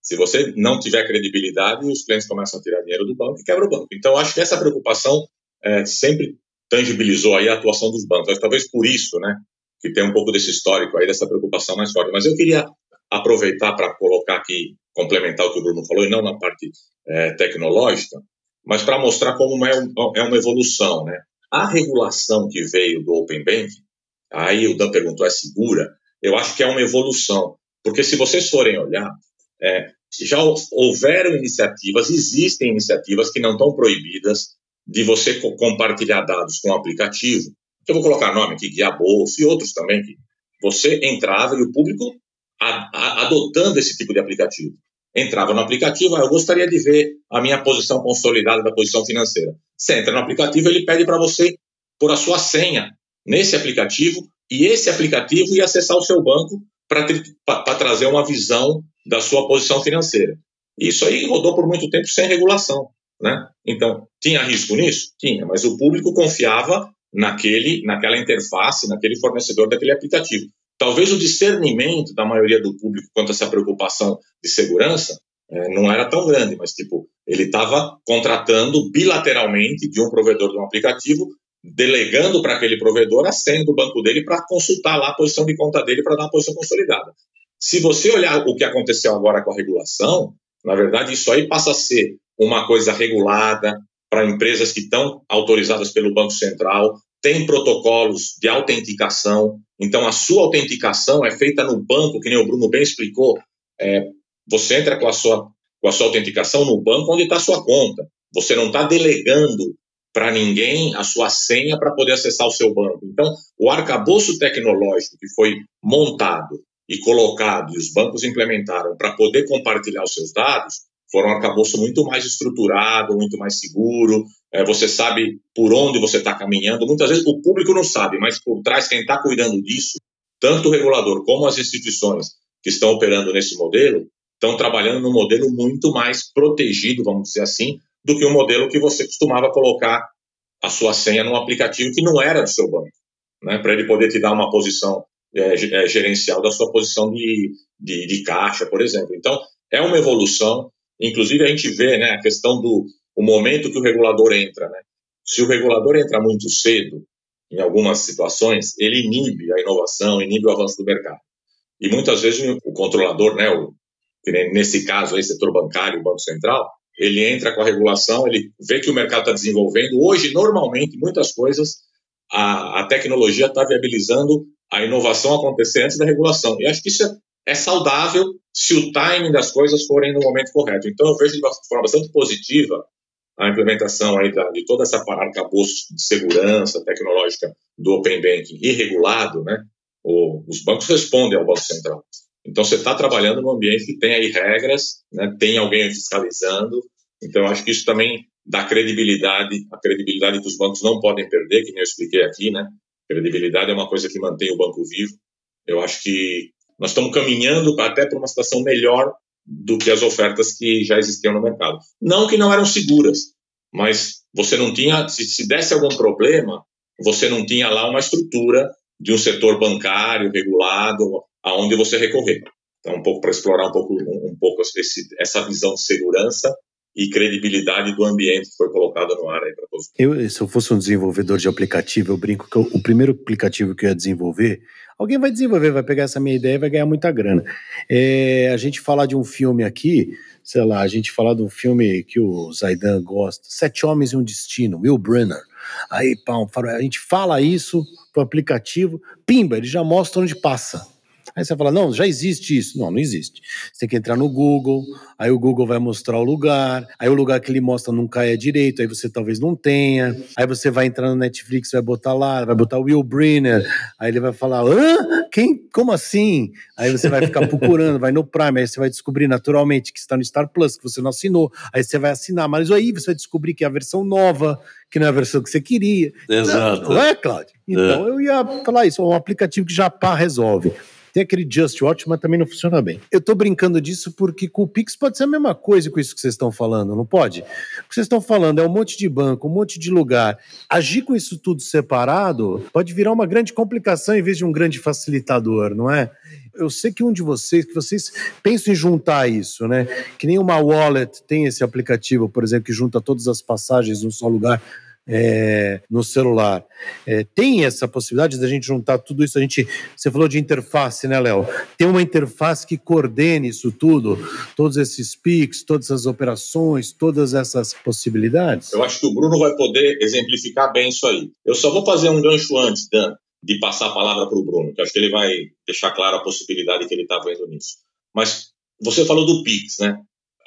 Se você não tiver credibilidade, os clientes começam a tirar dinheiro do banco e quebra o banco. Então, acho que essa preocupação é, sempre tangibilizou aí a atuação dos bancos. Talvez por isso, né, que tem um pouco desse histórico aí, dessa preocupação mais forte. Mas eu queria aproveitar para colocar aqui, complementar o que o Bruno falou, e não na parte é, tecnológica, mas para mostrar como é, um, é uma evolução, né? A regulação que veio do Open Bank, aí o Dan perguntou, é segura? Eu acho que é uma evolução, porque se vocês forem olhar, é, já houveram iniciativas, existem iniciativas que não estão proibidas de você compartilhar dados com o aplicativo. Eu vou colocar nome aqui, Guia Bolsa e outros também, que você entrava e o público a, a, adotando esse tipo de aplicativo. Entrava no aplicativo, ah, eu gostaria de ver a minha posição consolidada da posição financeira. Você entra no aplicativo, ele pede para você pôr a sua senha nesse aplicativo e esse aplicativo ia acessar o seu banco para trazer uma visão da sua posição financeira. Isso aí rodou por muito tempo sem regulação. Né? Então, tinha risco nisso? Tinha, mas o público confiava naquele, naquela interface, naquele fornecedor daquele aplicativo. Talvez o discernimento da maioria do público quanto a essa preocupação de segurança é, não era tão grande, mas tipo, ele estava contratando bilateralmente de um provedor de um aplicativo, delegando para aquele provedor a senha do banco dele para consultar lá a posição de conta dele para dar uma posição consolidada. Se você olhar o que aconteceu agora com a regulação, na verdade, isso aí passa a ser uma coisa regulada para empresas que estão autorizadas pelo Banco Central, tem protocolos de autenticação. Então, a sua autenticação é feita no banco, que nem o Bruno bem explicou. É, você entra com a sua, com a sua autenticação no banco onde está a sua conta. Você não está delegando para ninguém a sua senha para poder acessar o seu banco. Então, o arcabouço tecnológico que foi montado e colocado, e os bancos implementaram para poder compartilhar os seus dados, foram um arcabouço muito mais estruturado, muito mais seguro. É, você sabe por onde você está caminhando. Muitas vezes o público não sabe, mas por trás, quem está cuidando disso, tanto o regulador como as instituições que estão operando nesse modelo, estão trabalhando num modelo muito mais protegido, vamos dizer assim, do que o modelo que você costumava colocar a sua senha num aplicativo que não era do seu banco, né, para ele poder te dar uma posição é, é, gerencial da sua posição de, de, de, caixa, por exemplo. Então, é uma evolução. Inclusive, a gente vê né, a questão do o momento que o regulador entra. Né? Se o regulador entra muito cedo, em algumas situações, ele inibe a inovação, inibe o avanço do mercado. E muitas vezes o controlador, né, o, nesse caso aí, setor bancário, o Banco Central, ele entra com a regulação, ele vê que o mercado está desenvolvendo. Hoje, normalmente, muitas coisas, a, a tecnologia está viabilizando a inovação acontecer antes da regulação. E acho que isso é, é saudável se o timing das coisas forem no momento correto. Então, eu vejo de uma forma bastante positiva a implementação aí da, de toda essa arcabouço de segurança tecnológica do Open Banking irregulado, né? O, os bancos respondem ao Banco Central. Então, você está trabalhando num ambiente que tem aí regras, né, tem alguém fiscalizando. Então, acho que isso também dá credibilidade, a credibilidade que os bancos não podem perder, que nem eu expliquei aqui, né? Credibilidade é uma coisa que mantém o banco vivo. Eu acho que nós estamos caminhando até para uma situação melhor do que as ofertas que já existiam no mercado. Não que não eram seguras, mas você não tinha, se, se desse algum problema, você não tinha lá uma estrutura de um setor bancário regulado aonde você recorrer. Então, um pouco para explorar um pouco, um, um pouco esse, essa visão de segurança e credibilidade do ambiente que foi colocado no ar aí para todos. Eu, se eu fosse um desenvolvedor de aplicativo, eu brinco que eu, o primeiro aplicativo que eu ia desenvolver, alguém vai desenvolver, vai pegar essa minha ideia e vai ganhar muita grana. É, a gente falar de um filme aqui, sei lá, a gente falar de um filme que o Zaidan gosta, Sete Homens e um Destino, Will Brenner. Aí, pá, a gente fala isso pro aplicativo, pimba, ele já mostra onde passa. Aí você fala, não, já existe isso. Não, não existe. Você tem que entrar no Google, aí o Google vai mostrar o lugar, aí o lugar que ele mostra não cai direito, aí você talvez não tenha. Aí você vai entrar no Netflix, vai botar lá, vai botar Will Brenner, aí ele vai falar, hã? Quem? Como assim? Aí você vai ficar procurando, vai no Prime, aí você vai descobrir naturalmente que está no Star Plus, que você não assinou, aí você vai assinar, mas aí você vai descobrir que é a versão nova, que não é a versão que você queria. Exato. Não, não é, Cláudio? Então é. eu ia falar isso, é um aplicativo que já pá resolve. Tem aquele Just Watch, mas também não funciona bem. Eu tô brincando disso porque com o Pix pode ser a mesma coisa com isso que vocês estão falando, não pode? O que vocês estão falando é um monte de banco, um monte de lugar. Agir com isso tudo separado pode virar uma grande complicação em vez de um grande facilitador, não é? eu sei que um de vocês, que vocês pensam em juntar isso, né? Que nem uma wallet tem esse aplicativo, por exemplo, que junta todas as passagens num só lugar é, no celular. É, tem essa possibilidade da gente juntar tudo isso? A gente, você falou de interface, né, Léo? Tem uma interface que coordene isso tudo, todos esses PICs, todas essas operações, todas essas possibilidades? Eu acho que o Bruno vai poder exemplificar bem isso aí. Eu só vou fazer um gancho antes, Dan, de passar a palavra para o Bruno, que acho que ele vai deixar clara a possibilidade que ele está vendo nisso. Mas você falou do Pix, né?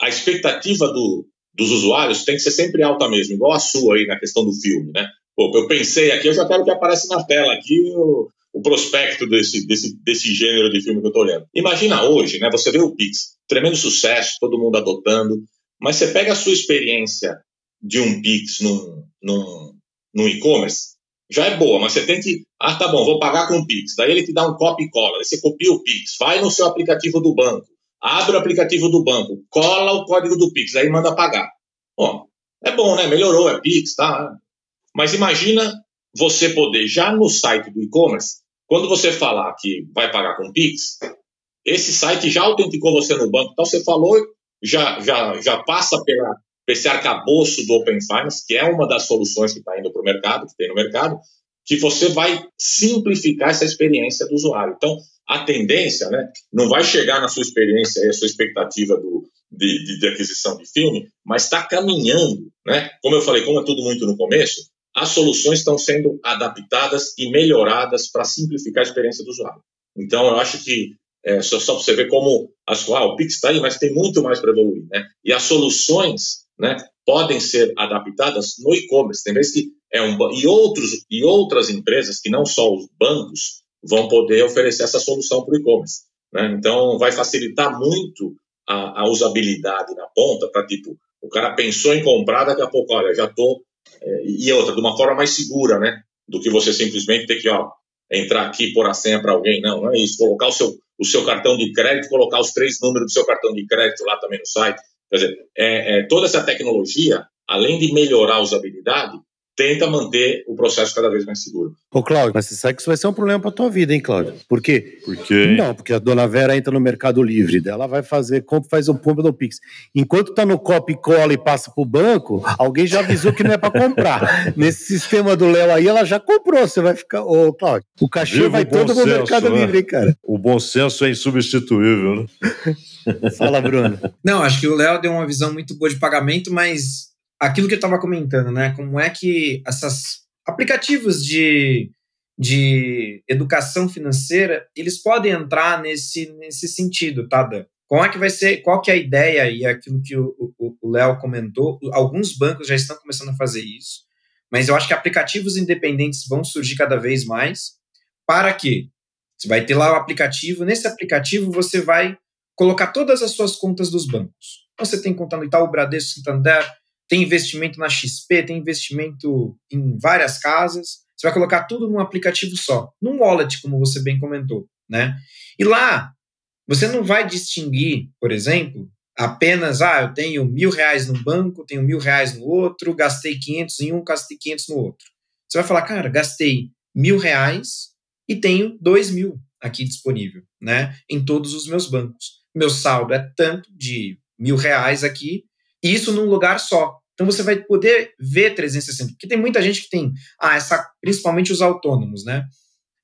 A expectativa do, dos usuários tem que ser sempre alta mesmo, igual a sua aí na questão do filme, né? Pô, eu pensei aqui, eu já quero que apareça na tela aqui o, o prospecto desse, desse, desse gênero de filme que eu estou olhando. Imagina hoje, né? Você vê o Pix, tremendo sucesso, todo mundo adotando, mas você pega a sua experiência de um Pix num, num, num e-commerce, já é boa, mas você tem que. Ah, tá bom, vou pagar com o Pix. Daí ele te dá um copy cola. Você copia o Pix, vai no seu aplicativo do banco, abre o aplicativo do banco, cola o código do Pix, aí manda pagar. Bom, é bom, né? Melhorou, é Pix, tá? Mas imagina você poder, já no site do e-commerce, quando você falar que vai pagar com Pix, esse site já autenticou você no banco. Então você falou, já, já, já passa pela, esse arcabouço do Open Finance, que é uma das soluções que está indo para o mercado, que tem no mercado, que você vai simplificar essa experiência do usuário. Então, a tendência, né, não vai chegar na sua experiência, a sua expectativa do, de, de, de aquisição de filme, mas está caminhando, né? Como eu falei, como é tudo muito no começo, as soluções estão sendo adaptadas e melhoradas para simplificar a experiência do usuário. Então, eu acho que é, só, só para você ver como as, ah, o Pix está aí, mas tem muito mais para evoluir, né? E as soluções, né, podem ser adaptadas no e-commerce. Tem vezes que é um e outros e outras empresas que não só os bancos vão poder oferecer essa solução para o e-commerce. Né? Então, vai facilitar muito a, a usabilidade na ponta para tipo o cara pensou em comprar, daqui a pouco, olha, já estou é, e outra, de uma forma mais segura, né? Do que você simplesmente ter que, ó, entrar aqui por a senha para alguém. Não, não é isso. Colocar o seu, o seu cartão de crédito, colocar os três números do seu cartão de crédito lá também no site. Quer dizer, é, é, toda essa tecnologia, além de melhorar a usabilidade, tenta manter o processo cada vez mais seguro. Ô, Cláudio, mas você sabe que isso vai ser um problema para tua vida, hein, Cláudio? Por quê? Por quê? Não, porque a dona Vera entra no Mercado Livre, dela vai fazer, compra, faz o pumba do Pix. Enquanto tá no copy e cola e passa pro banco, alguém já avisou que não é para comprar. Nesse sistema do Léo aí, ela já comprou, você vai ficar, ô, Cláudio, o cachorro vai todo no Mercado né? Livre, hein, cara? O bom senso é insubstituível, né? Fala, Bruno. Não, acho que o Léo deu uma visão muito boa de pagamento, mas aquilo que eu estava comentando, né? Como é que essas aplicativos de, de educação financeira, eles podem entrar nesse, nesse sentido, tá, Dan? Como é que vai ser, qual que é a ideia e aquilo que o Léo comentou, alguns bancos já estão começando a fazer isso, mas eu acho que aplicativos independentes vão surgir cada vez mais, para que você vai ter lá o aplicativo, nesse aplicativo você vai colocar todas as suas contas dos bancos. Você tem conta no Itaú, Bradesco, Santander, tem investimento na XP, tem investimento em várias casas. Você vai colocar tudo num aplicativo só, num wallet, como você bem comentou, né? E lá você não vai distinguir, por exemplo, apenas, ah, eu tenho mil reais num banco, tenho mil reais no outro, gastei 500 em um, gastei 500 no outro. Você vai falar, cara, gastei mil reais e tenho dois mil aqui disponível, né? Em todos os meus bancos. Meu saldo é tanto de mil reais aqui isso num lugar só. Então você vai poder ver 360, porque tem muita gente que tem, ah, essa, principalmente os autônomos, né?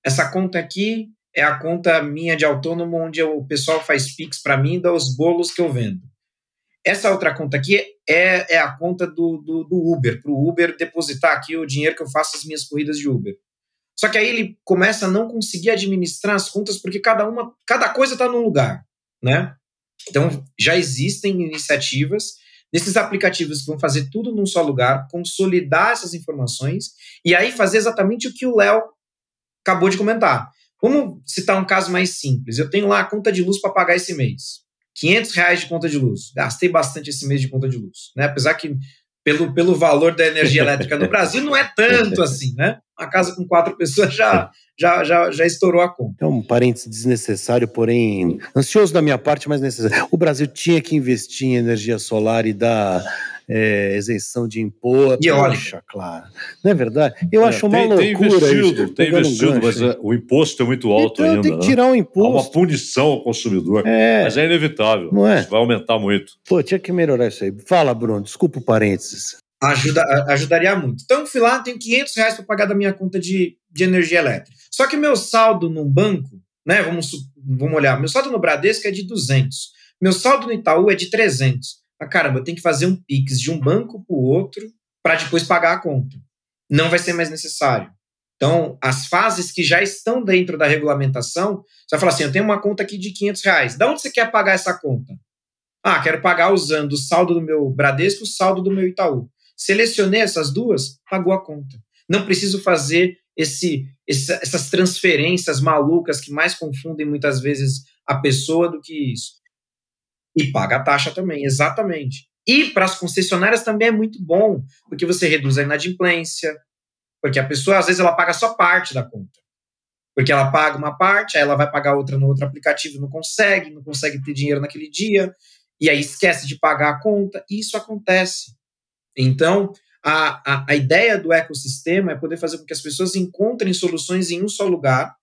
Essa conta aqui é a conta minha de autônomo, onde o pessoal faz Pix para mim e dá os bolos que eu vendo. Essa outra conta aqui é, é a conta do, do, do Uber, para o Uber depositar aqui o dinheiro que eu faço as minhas corridas de Uber. Só que aí ele começa a não conseguir administrar as contas porque cada uma, cada coisa está num lugar, né? Então já existem iniciativas desses aplicativos que vão fazer tudo num só lugar, consolidar essas informações e aí fazer exatamente o que o Léo acabou de comentar. Vamos citar um caso mais simples. Eu tenho lá a conta de luz para pagar esse mês. 500 reais de conta de luz. Gastei bastante esse mês de conta de luz. Né? Apesar que pelo, pelo valor da energia elétrica no Brasil, não é tanto assim, né? Uma casa com quatro pessoas já, já, já, já estourou a conta. É um parênteses desnecessário, porém ansioso da minha parte, mas necessário. O Brasil tinha que investir em energia solar e dar é, isenção de imposto. E Poxa, claro. Não é verdade? Eu é, acho uma tem, loucura tem investido, isso. Tem investido, um mas é, o imposto é muito alto então, ainda. Tem que né? tirar o imposto. Há uma punição ao consumidor. É. Mas é inevitável. Não é? Isso vai aumentar muito. Pô, tinha que melhorar isso aí. Fala, Bruno. Desculpa o parênteses. Ajuda, ajudaria muito. Então, fui lá, tenho 500 reais para pagar da minha conta de, de energia elétrica. Só que meu saldo num banco, né, vamos, vamos olhar, meu saldo no Bradesco é de 200. Meu saldo no Itaú é de 300 ah, caramba, eu tenho que fazer um Pix de um banco para o outro para depois pagar a conta. Não vai ser mais necessário. Então, as fases que já estão dentro da regulamentação, você vai falar assim: eu tenho uma conta aqui de 500 reais. Da onde você quer pagar essa conta? Ah, quero pagar usando o saldo do meu Bradesco o saldo do meu Itaú. Selecionei essas duas, pagou a conta. Não preciso fazer esse, esse, essas transferências malucas que mais confundem muitas vezes a pessoa do que isso. E paga a taxa também, exatamente. E para as concessionárias também é muito bom, porque você reduz a inadimplência, porque a pessoa, às vezes, ela paga só parte da conta. Porque ela paga uma parte, aí ela vai pagar outra no outro aplicativo, não consegue, não consegue ter dinheiro naquele dia, e aí esquece de pagar a conta. E isso acontece. Então, a, a, a ideia do ecossistema é poder fazer com que as pessoas encontrem soluções em um só lugar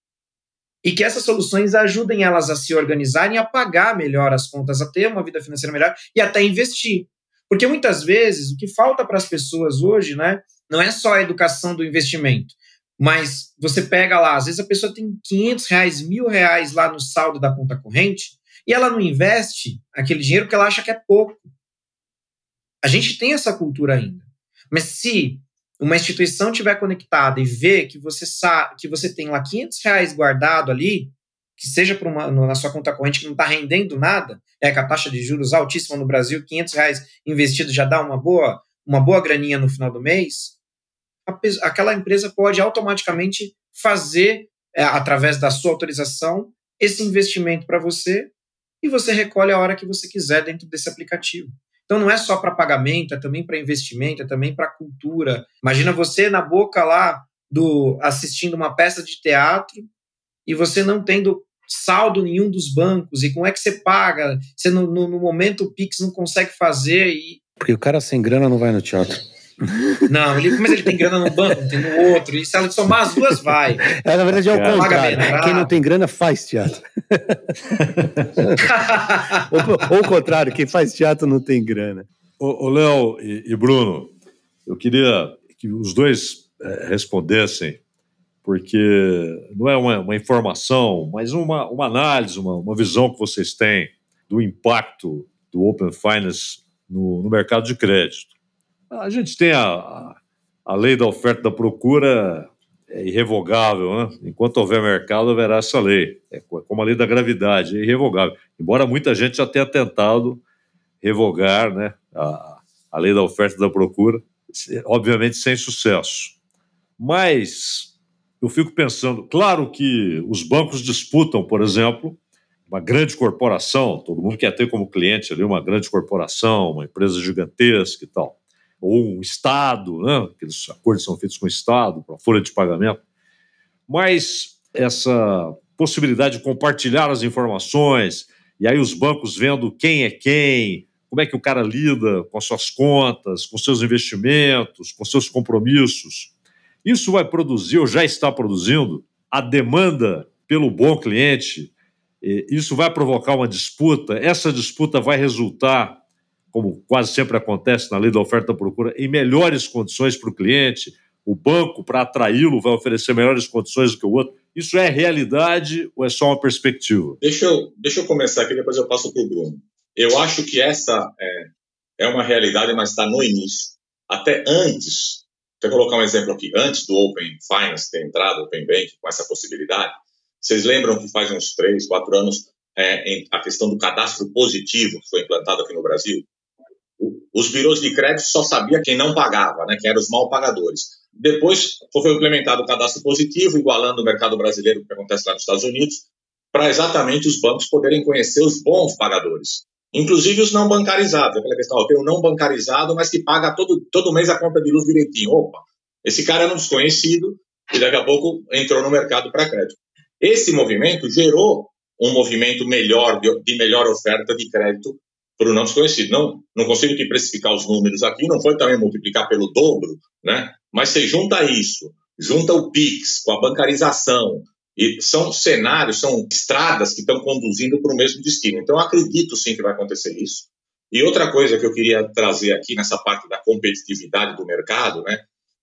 e que essas soluções ajudem elas a se organizarem, a pagar melhor as contas, a ter uma vida financeira melhor e até investir. Porque muitas vezes o que falta para as pessoas hoje, né, não é só a educação do investimento, mas você pega lá, às vezes a pessoa tem 500 reais, mil reais lá no saldo da conta corrente e ela não investe aquele dinheiro porque ela acha que é pouco. A gente tem essa cultura ainda. Mas se uma instituição tiver conectada e ver que você sabe que você tem lá 500 reais guardado ali, que seja para uma na sua conta corrente que não está rendendo nada, é que a taxa de juros altíssima no Brasil, 500 reais investido já dá uma boa uma boa graninha no final do mês, a, aquela empresa pode automaticamente fazer é, através da sua autorização esse investimento para você e você recolhe a hora que você quiser dentro desse aplicativo. Então não é só para pagamento, é também para investimento, é também para cultura. Imagina você na boca lá do assistindo uma peça de teatro e você não tendo saldo nenhum dos bancos e como é que você paga? Você no, no, no momento o Pix não consegue fazer e porque o cara sem grana não vai no teatro. Não, ele, mas ele tem grana no banco, tem no outro, e se ela somar as duas, vai. É, na verdade é o contrário. Quem não tem grana faz teatro. ou, ou o contrário, quem faz teatro não tem grana. Ô, Léo e, e, Bruno, eu queria que os dois é, respondessem, porque não é uma, uma, informação, mas uma, uma análise, uma, uma visão que vocês têm do impacto do Open Finance no, no mercado de crédito. A gente tem a, a lei da oferta e da procura é irrevogável, né? Enquanto houver mercado, haverá essa lei. É como a lei da gravidade, é irrevogável. Embora muita gente já tenha tentado revogar né, a, a lei da oferta e da procura, obviamente sem sucesso. Mas eu fico pensando, claro que os bancos disputam, por exemplo, uma grande corporação, todo mundo quer ter como cliente ali uma grande corporação, uma empresa gigantesca e tal ou um Estado, né? aqueles acordos são feitos com o Estado, para folha de pagamento. Mas essa possibilidade de compartilhar as informações, e aí os bancos vendo quem é quem, como é que o cara lida com as suas contas, com seus investimentos, com seus compromissos. Isso vai produzir, ou já está produzindo, a demanda pelo bom cliente. Isso vai provocar uma disputa. Essa disputa vai resultar como quase sempre acontece na lei da oferta e procura, em melhores condições para o cliente. O banco, para atraí-lo, vai oferecer melhores condições do que o outro. Isso é realidade ou é só uma perspectiva? Deixa eu, deixa eu começar aqui, depois eu passo para o Bruno. Eu acho que essa é, é uma realidade, mas está no início. Até antes, vou colocar um exemplo aqui, antes do Open Finance ter entrado, Open Bank, com essa possibilidade, vocês lembram que faz uns três, quatro anos, é, a questão do cadastro positivo que foi implantado aqui no Brasil? Os birôs de crédito só sabia quem não pagava, né, quem eram os mal pagadores. Depois foi implementado o cadastro positivo, igualando o mercado brasileiro, que acontece lá nos Estados Unidos, para exatamente os bancos poderem conhecer os bons pagadores. Inclusive os não bancarizados. Aquela questão, tem o não bancarizado, mas que paga todo, todo mês a conta de luz direitinho. Opa, esse cara era um desconhecido e daqui a pouco entrou no mercado para crédito. Esse movimento gerou um movimento melhor, de melhor oferta de crédito para o não desconhecido. Não, não consigo te precificar os números aqui, não foi também multiplicar pelo dobro, né? Mas você junta isso, junta o PIX com a bancarização, e são cenários, são estradas que estão conduzindo para o mesmo destino. Então, acredito sim que vai acontecer isso. E outra coisa que eu queria trazer aqui nessa parte da competitividade do mercado, né?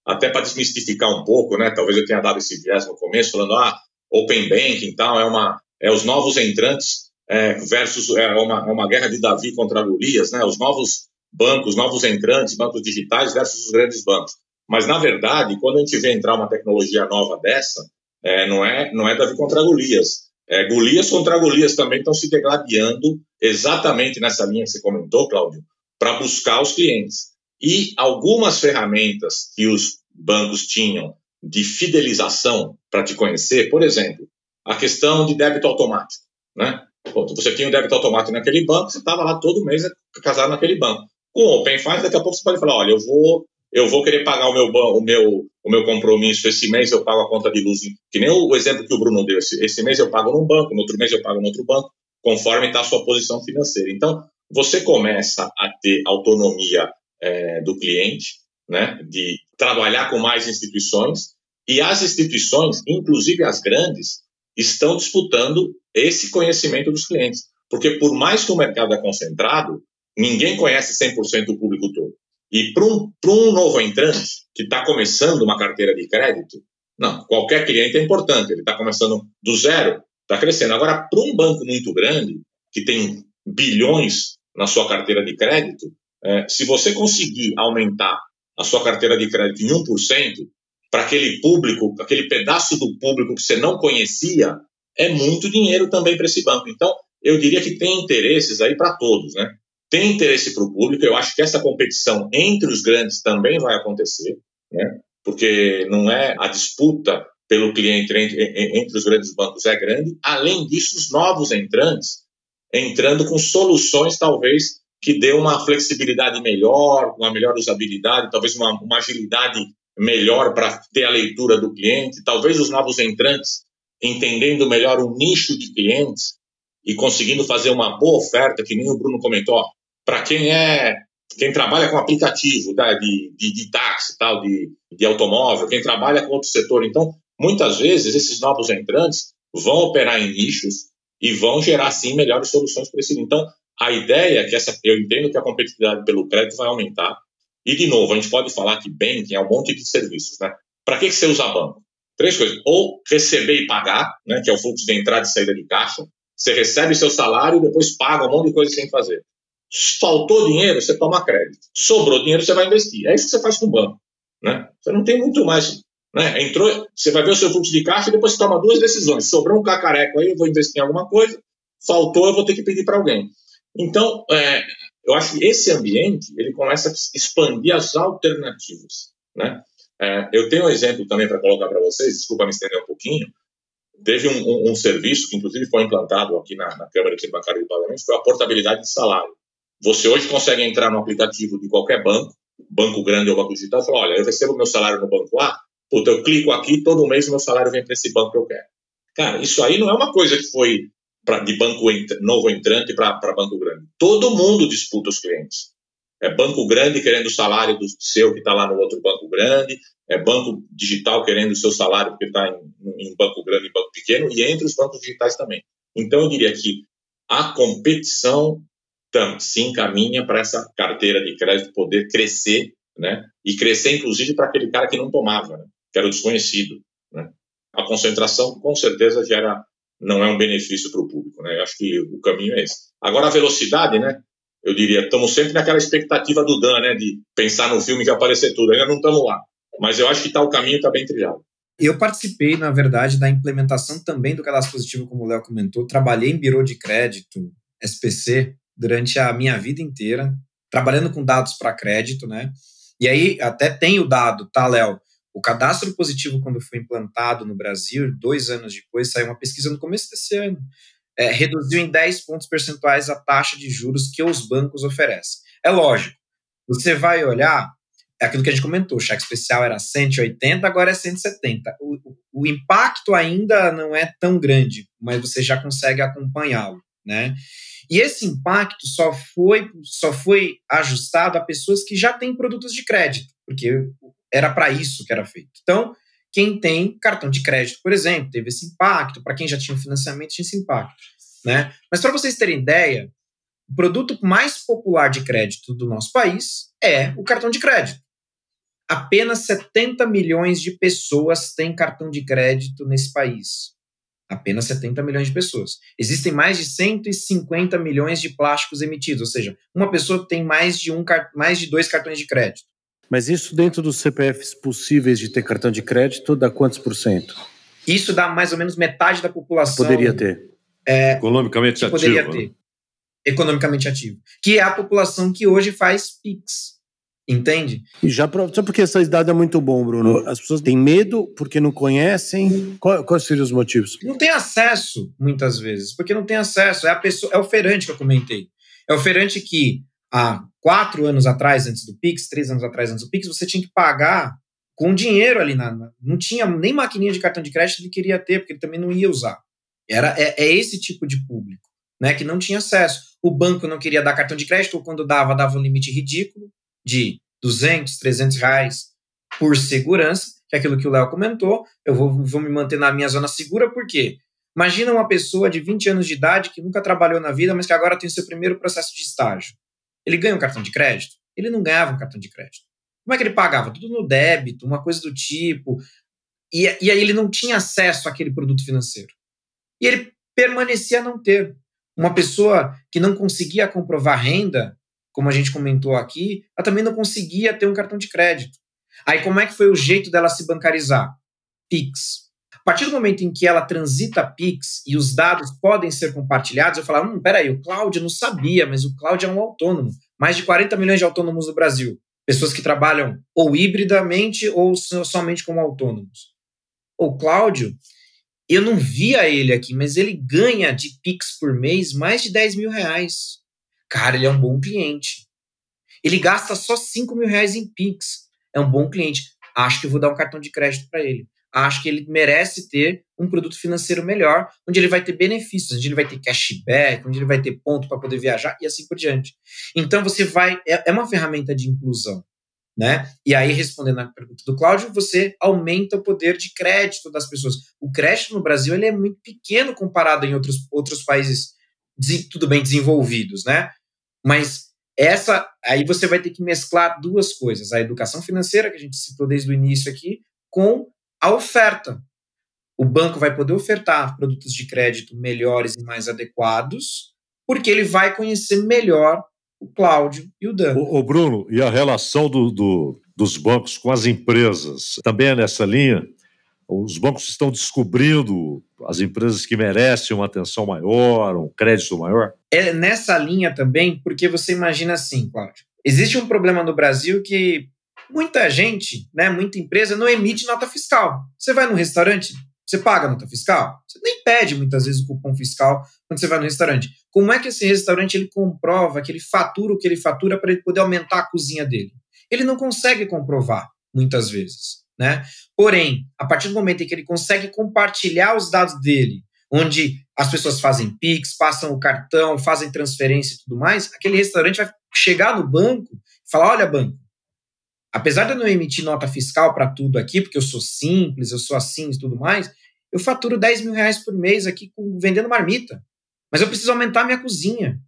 Até para desmistificar um pouco, né? Talvez eu tenha dado esse viés no começo, falando, ah, Open Banking e tal, é, uma, é os novos entrantes é, versus é uma, uma guerra de Davi contra Golias, né? Os novos bancos, novos entrantes, bancos digitais versus os grandes bancos. Mas na verdade, quando a gente vê entrar uma tecnologia nova dessa, é, não é não é Davi contra Golias. É, Golias contra Golias também estão se degladiando exatamente nessa linha que você comentou, Cláudio, para buscar os clientes. E algumas ferramentas que os bancos tinham de fidelização para te conhecer, por exemplo, a questão de débito automático, né? Você tinha um débito automático naquele banco, você estava lá todo mês casado naquele banco. Com o Open Finance, daqui a pouco você pode falar, olha, eu vou eu vou querer pagar o meu, o meu, o meu compromisso. Esse mês, eu pago a conta de luz, que nem o, exemplo que o Bruno deu, esse, esse mês eu pago num banco, no outro mês eu pago no outro banco, conforme está a sua posição financeira. Então, você começa a ter autonomia é, do cliente, né, de trabalhar com mais instituições, e as instituições, inclusive as grandes, estão disputando esse conhecimento dos clientes. Porque por mais que o mercado é concentrado, ninguém conhece 100% do público todo. E para um, um novo entrante que está começando uma carteira de crédito, não, qualquer cliente é importante, ele está começando do zero, está crescendo. Agora, para um banco muito grande, que tem bilhões na sua carteira de crédito, é, se você conseguir aumentar a sua carteira de crédito em 1%, para aquele público, aquele pedaço do público que você não conhecia, é muito dinheiro também para esse banco. Então, eu diria que tem interesses aí para todos, né? tem interesse para o público. Eu acho que essa competição entre os grandes também vai acontecer, né? porque não é a disputa pelo cliente entre, entre os grandes bancos é grande. Além disso, os novos entrantes entrando com soluções talvez que dê uma flexibilidade melhor, uma melhor usabilidade, talvez uma, uma agilidade melhor para ter a leitura do cliente, talvez os novos entrantes entendendo melhor o nicho de clientes e conseguindo fazer uma boa oferta, que nem o Bruno comentou, para quem é quem trabalha com aplicativo tá, de, de, de táxi, tal, de, de automóvel, quem trabalha com outro setor. Então, muitas vezes, esses novos entrantes vão operar em nichos e vão gerar, sim, melhores soluções para esse. Então, a ideia é que essa, eu entendo que a competitividade pelo crédito vai aumentar. E, de novo, a gente pode falar que banking é um monte de serviços. Né? Para que, que você usa banco? Três coisas. Ou receber e pagar, né, que é o fluxo de entrada e saída de caixa. Você recebe seu salário e depois paga um monte de coisa sem fazer. Faltou dinheiro, você toma crédito. Sobrou dinheiro, você vai investir. É isso que você faz com o banco. Né? Você não tem muito mais. Né? Entrou, você vai ver o seu fluxo de caixa e depois você toma duas decisões. Sobrou um cacareco aí, eu vou investir em alguma coisa. Faltou, eu vou ter que pedir para alguém. Então, é, eu acho que esse ambiente ele começa a expandir as alternativas. Né? É, eu tenho um exemplo também para colocar para vocês, desculpa me estender um pouquinho. Teve um, um, um, serviço que, inclusive, foi implantado aqui na, na Câmara de Bancário de Pagamentos, foi a portabilidade de salário. Você hoje consegue entrar no aplicativo de qualquer banco, banco grande ou banco digital, e falar, olha, eu recebo meu salário no banco A, puta, eu clico aqui, todo mês meu salário vem para esse banco que eu quero. Cara, isso aí não é uma coisa que foi pra, de banco novo entrante para banco grande. Todo mundo disputa os clientes. É banco grande querendo o salário do seu que está lá no outro banco grande, é banco digital querendo o seu salário porque está em, em banco grande e banco pequeno, e entre os bancos digitais também. Então, eu diria que a competição se encaminha para essa carteira de crédito poder crescer, né? E crescer, inclusive, para aquele cara que não tomava, né? que era o desconhecido. Né? A concentração, com certeza, gera não é um benefício para o público, né? Acho que o caminho é esse. Agora, a velocidade, né? Eu diria, estamos sempre naquela expectativa do Dan, né? De pensar no filme e aparecer tudo. Ainda não estamos lá. Mas eu acho que tá, o caminho está bem trilhado. Eu participei, na verdade, da implementação também do cadastro positivo, como o Léo comentou. Trabalhei em birô de crédito, SPC, durante a minha vida inteira, trabalhando com dados para crédito, né? E aí até tem o dado, tá, Léo? O cadastro positivo, quando foi implantado no Brasil, dois anos depois, saiu uma pesquisa no começo desse ano, é, reduziu em 10 pontos percentuais a taxa de juros que os bancos oferecem. É lógico, você vai olhar, é aquilo que a gente comentou, o cheque especial era 180, agora é 170. O, o, impacto ainda não é tão grande, mas você já consegue acompanhá-lo, né? E esse impacto só foi, só foi ajustado a pessoas que já têm produtos de crédito, porque era para isso que era feito. Então, quem tem cartão de crédito, por exemplo, teve esse impacto, para quem já tinha financiamento, tinha esse impacto. Né? Mas para vocês terem ideia, o produto mais popular de crédito do nosso país é o cartão de crédito. Apenas 70 milhões de pessoas têm cartão de crédito nesse país. Apenas 70 milhões de pessoas. Existem mais de 150 milhões de plásticos emitidos, ou seja, uma pessoa tem mais de, um, mais de dois cartões de crédito. Mas isso dentro dos CPFs possíveis de ter cartão de crédito dá quantos por cento? Isso dá mais ou menos metade da população. Poderia ter. É, economicamente ativo. Poderia ter. Né? Economicamente ativo. Que é a população que hoje faz PIX. Entende? E já só porque essa idade é muito bom, Bruno. As pessoas têm medo porque não conhecem. Qual, quais seriam os motivos? Não tem acesso, muitas vezes, porque não tem acesso. É a pessoa, é o feirante que eu comentei. É o feirante que há quatro anos atrás, antes do Pix, três anos atrás, antes do Pix, você tinha que pagar com dinheiro ali na. Não tinha nem maquininha de cartão de crédito ele queria ter, porque ele também não ia usar. Era, é, é esse tipo de público, né? Que não tinha acesso. O banco não queria dar cartão de crédito, ou quando dava, dava um limite ridículo de 200, 300 reais por segurança, que é aquilo que o Léo comentou. Eu vou, vou me manter na minha zona segura, por quê? Imagina uma pessoa de 20 anos de idade que nunca trabalhou na vida, mas que agora tem seu primeiro processo de estágio. Ele ganha um cartão de crédito? Ele não ganhava um cartão de crédito. Como é que ele pagava? Tudo no débito, uma coisa do tipo. E, e aí ele não tinha acesso àquele produto financeiro. E ele permanecia a não ter. Uma pessoa que não conseguia comprovar renda, como a gente comentou aqui, ela também não conseguia ter um cartão de crédito. Aí como é que foi o jeito dela se bancarizar? Pix. Partir do momento em que ela transita Pix e os dados podem ser compartilhados, eu falava, hum, peraí, o Cláudio não sabia, mas o Cláudio é um autônomo. Mais de 40 milhões de autônomos no Brasil. Pessoas que trabalham ou hibridamente ou somente como autônomos. O Cláudio, eu não via ele aqui, mas ele ganha de Pix por mês mais de 10 mil reais. Cara, ele é um bom cliente. Ele gasta só 5 mil reais em Pix. É um bom cliente. Acho que eu vou dar um cartão de crédito para ele. Acho que ele merece ter um produto financeiro melhor, onde ele vai ter benefícios, onde ele vai ter cashback, onde ele vai ter ponto para poder viajar e assim por diante. Então você vai. É, é uma ferramenta de inclusão. Né? E aí, respondendo à pergunta do Cláudio, você aumenta o poder de crédito das pessoas. O crédito no Brasil ele é muito pequeno comparado em outros, outros países, tudo bem desenvolvidos, né? Mas essa, aí você vai ter que mesclar duas coisas: a educação financeira, que a gente citou desde o início aqui, com a oferta. O banco vai poder ofertar produtos de crédito melhores e mais adequados, porque ele vai conhecer melhor o Cláudio e o Dan. O, o Bruno, e a relação do, do, dos bancos com as empresas também é nessa linha? Os bancos estão descobrindo as empresas que merecem uma atenção maior, um crédito maior? É nessa linha também, porque você imagina assim, Cláudio. Existe um problema no Brasil que muita gente, né, muita empresa não emite nota fiscal. Você vai no restaurante, você paga nota fiscal? Você nem pede muitas vezes o cupom fiscal quando você vai no restaurante. Como é que esse restaurante ele comprova que ele fatura o que ele fatura para ele poder aumentar a cozinha dele? Ele não consegue comprovar muitas vezes. Né? Porém, a partir do momento em que ele consegue compartilhar os dados dele, onde as pessoas fazem Pix, passam o cartão, fazem transferência e tudo mais, aquele restaurante vai chegar no banco e falar: olha, banco, apesar de eu não emitir nota fiscal para tudo aqui, porque eu sou simples, eu sou assim e tudo mais, eu faturo 10 mil reais por mês aqui com, vendendo marmita. Mas eu preciso aumentar minha cozinha.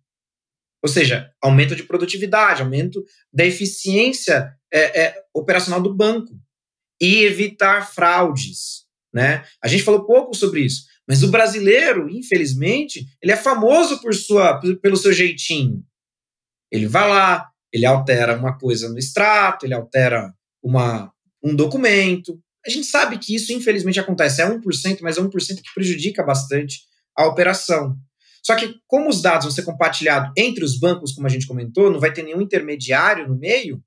Ou seja, aumento de produtividade, aumento da eficiência é, é, operacional do banco e evitar fraudes. Né? A gente falou pouco sobre isso, mas o brasileiro, infelizmente, ele é famoso por sua, pelo seu jeitinho. Ele vai lá, ele altera uma coisa no extrato, ele altera uma, um documento. A gente sabe que isso, infelizmente, acontece. É 1%, mas é 1% que prejudica bastante a operação. Só que, como os dados vão ser compartilhados entre os bancos, como a gente comentou, não vai ter nenhum intermediário no meio,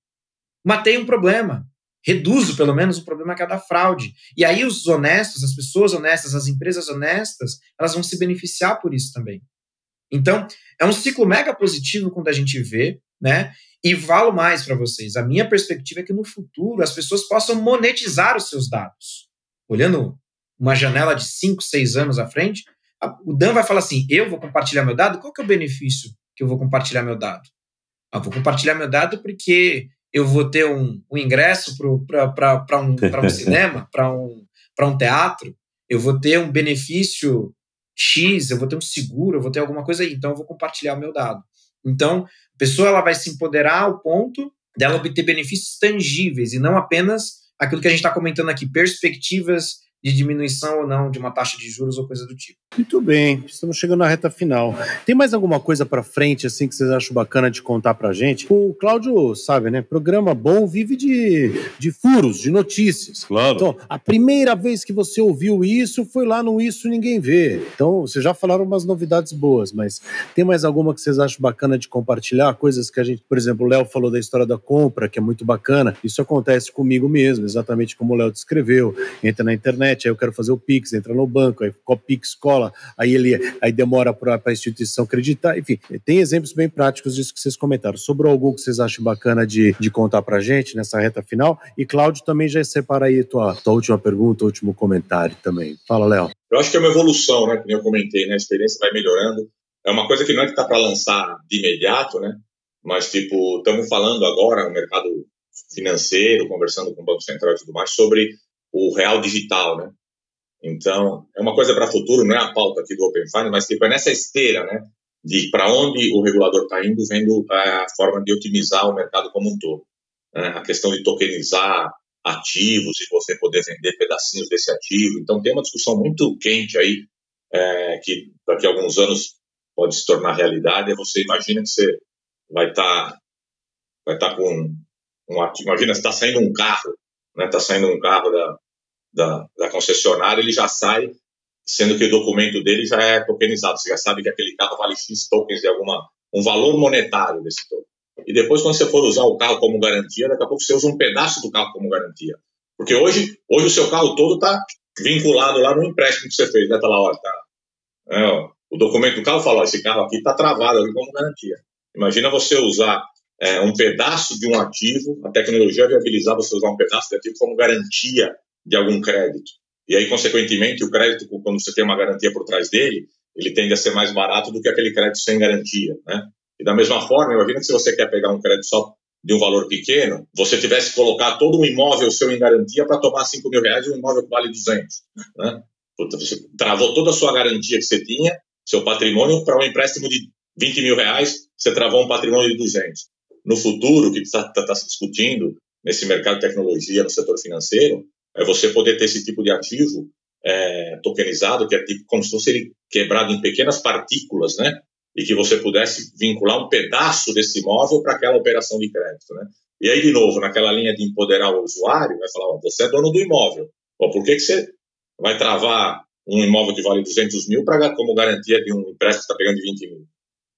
matei um problema reduzo pelo menos o problema que é da fraude. E aí os honestos, as pessoas honestas, as empresas honestas, elas vão se beneficiar por isso também. Então, é um ciclo mega positivo quando a gente vê, né? E falo mais para vocês, a minha perspectiva é que no futuro as pessoas possam monetizar os seus dados. Olhando uma janela de 5, 6 anos à frente, o Dan vai falar assim: eu vou compartilhar meu dado, qual que é o benefício que eu vou compartilhar meu dado? Ah, vou compartilhar meu dado porque eu vou ter um, um ingresso para um, um cinema, para um, um teatro, eu vou ter um benefício X, eu vou ter um seguro, eu vou ter alguma coisa aí, então eu vou compartilhar o meu dado. Então, a pessoa ela vai se empoderar ao ponto dela obter benefícios tangíveis e não apenas aquilo que a gente está comentando aqui, perspectivas de diminuição ou não de uma taxa de juros ou coisa do tipo. Muito bem, estamos chegando na reta final. Tem mais alguma coisa para frente assim que vocês acham bacana de contar para gente? O Cláudio sabe, né? Programa bom vive de, de furos, de notícias. Claro. Então, a primeira vez que você ouviu isso foi lá no Isso Ninguém Vê. Então, vocês já falaram umas novidades boas, mas tem mais alguma que vocês acham bacana de compartilhar? Coisas que a gente, por exemplo, o Léo falou da história da compra, que é muito bacana. Isso acontece comigo mesmo, exatamente como o Léo descreveu. Entra na internet, aí eu quero fazer o Pix, entra no banco, aí o Pix cola aí ele aí demora para a instituição acreditar. Enfim, tem exemplos bem práticos disso que vocês comentaram. Sobrou algo que vocês acham bacana de, de contar para gente nessa reta final? E Cláudio também já separa aí tua, tua última pergunta, último comentário também. Fala, Léo. Eu acho que é uma evolução, né? Como eu comentei, né? A experiência vai melhorando. É uma coisa que não é que está para lançar de imediato, né? Mas, tipo, estamos falando agora no mercado financeiro, conversando com o Banco Central e tudo mais, sobre o real digital, né? Então, é uma coisa para o futuro, não é a pauta aqui do Open Finance, mas tipo, é nessa esteira, né? De para onde o regulador está indo, vendo a forma de otimizar o mercado como um todo. Né? A questão de tokenizar ativos e você poder vender pedacinhos desse ativo. Então, tem uma discussão muito quente aí, é, que daqui a alguns anos pode se tornar realidade. É você imagina que você vai estar tá, vai tá com um ativo. Imagina, você está saindo um carro, né? Está saindo um carro da, da, da concessionária, ele já sai, sendo que o documento dele já é tokenizado. Você já sabe que aquele carro vale X tokens de alguma, um valor monetário desse token. E depois, quando você for usar o carro como garantia, daqui a pouco você usa um pedaço do carro como garantia. Porque hoje, hoje o seu carro todo está vinculado lá no empréstimo que você fez, né? Tá lá, ó, tá. É, ó, o documento do carro fala, ó, esse carro aqui está travado ali como garantia. Imagina você usar é, um pedaço de um ativo, a tecnologia viabilizar você usar um pedaço de ativo como garantia de algum crédito. E aí, consequentemente, o crédito, quando você tem uma garantia por trás dele, ele tende a ser mais barato do que aquele crédito sem garantia, né? E da mesma forma, imagina que se você quer pegar um crédito só de um valor pequeno, você tivesse que colocar todo um imóvel seu em garantia para tomar 5 mil reais e um imóvel que vale 200, né? Você travou toda a sua garantia que você tinha, seu patrimônio, para um empréstimo de 20 mil reais, você travou um patrimônio de 200. No futuro, o que está tá, tá se discutindo nesse mercado de tecnologia, no setor financeiro, é você poder ter esse tipo de ativo é, tokenizado, que é tipo, como se fosse ele quebrado em pequenas partículas, né? E que você pudesse vincular um pedaço desse imóvel para aquela operação de crédito, né? E aí, de novo, naquela linha de empoderar o usuário, vai falar, ó, você é dono do imóvel. Ó, por que, que você vai travar um imóvel que vale 200 mil para como garantia de um empréstimo que está pegando de 20 mil?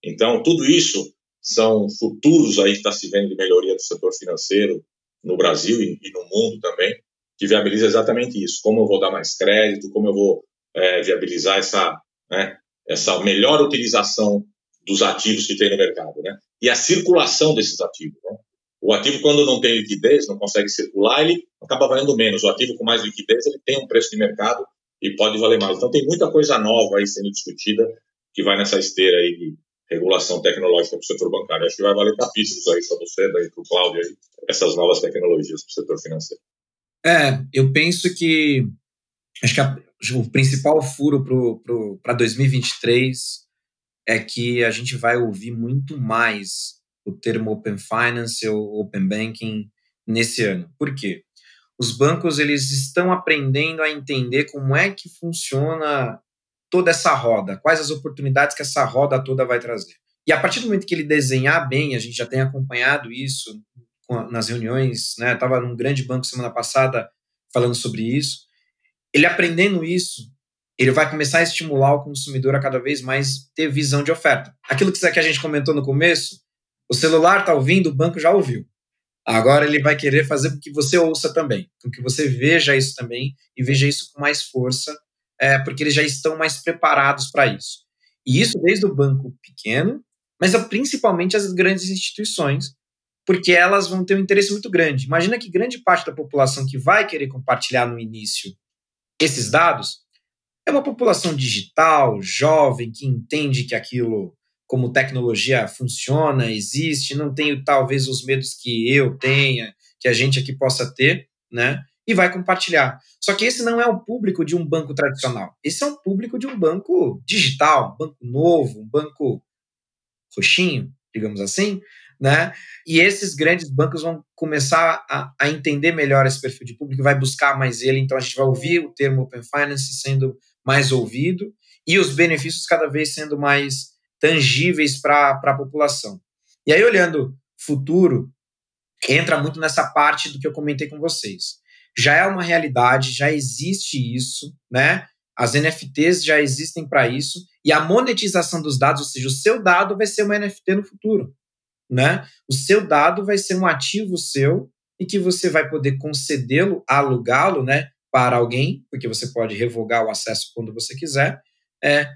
Então, tudo isso são futuros aí que está se vendo de melhoria do setor financeiro no Brasil e, e no mundo também, que viabiliza exatamente isso. Como eu vou dar mais crédito, como eu vou é, viabilizar essa, né, essa melhor utilização dos ativos que tem no mercado, né? E a circulação desses ativos. Né? O ativo, quando não tem liquidez, não consegue circular, ele acaba valendo menos. O ativo com mais liquidez, ele tem um preço de mercado e pode valer mais. Então, tem muita coisa nova aí sendo discutida que vai nessa esteira aí de regulação tecnológica para o setor bancário. Acho que vai valer capítulos aí para você, para o Cláudio, aí, essas novas tecnologias para o setor financeiro. É, eu penso que acho que a, o principal furo para 2023 é que a gente vai ouvir muito mais o termo Open Finance ou Open Banking nesse ano. Por quê? Os bancos eles estão aprendendo a entender como é que funciona toda essa roda, quais as oportunidades que essa roda toda vai trazer. E a partir do momento que ele desenhar bem, a gente já tem acompanhado isso nas reuniões, né? Estava num grande banco semana passada falando sobre isso. Ele aprendendo isso, ele vai começar a estimular o consumidor a cada vez mais ter visão de oferta. Aquilo que a gente comentou no começo, o celular está ouvindo, o banco já ouviu. Agora ele vai querer fazer com que você ouça também, com que você veja isso também e veja isso com mais força, é, porque eles já estão mais preparados para isso. E isso desde o banco pequeno, mas principalmente as grandes instituições, porque elas vão ter um interesse muito grande. Imagina que grande parte da população que vai querer compartilhar no início esses dados é uma população digital, jovem, que entende que aquilo, como tecnologia funciona, existe, não tem talvez os medos que eu tenha, que a gente aqui possa ter, né? E vai compartilhar. Só que esse não é o público de um banco tradicional. Esse é o público de um banco digital, um banco novo, um banco roxinho, digamos assim, né? E esses grandes bancos vão começar a, a, entender melhor esse perfil de público, vai buscar mais ele. Então a gente vai ouvir o termo Open Finance sendo mais ouvido e os benefícios cada vez sendo mais tangíveis para a população. E aí, olhando futuro, entra muito nessa parte do que eu comentei com vocês. Já é uma realidade, já existe isso, né? As NFTs já existem para isso, e a monetização dos dados, ou seja, o seu dado vai ser uma NFT no futuro né? O seu dado vai ser um ativo seu e que você vai poder concedê-lo, alugá-lo, né, para alguém, porque você pode revogar o acesso quando você quiser, é,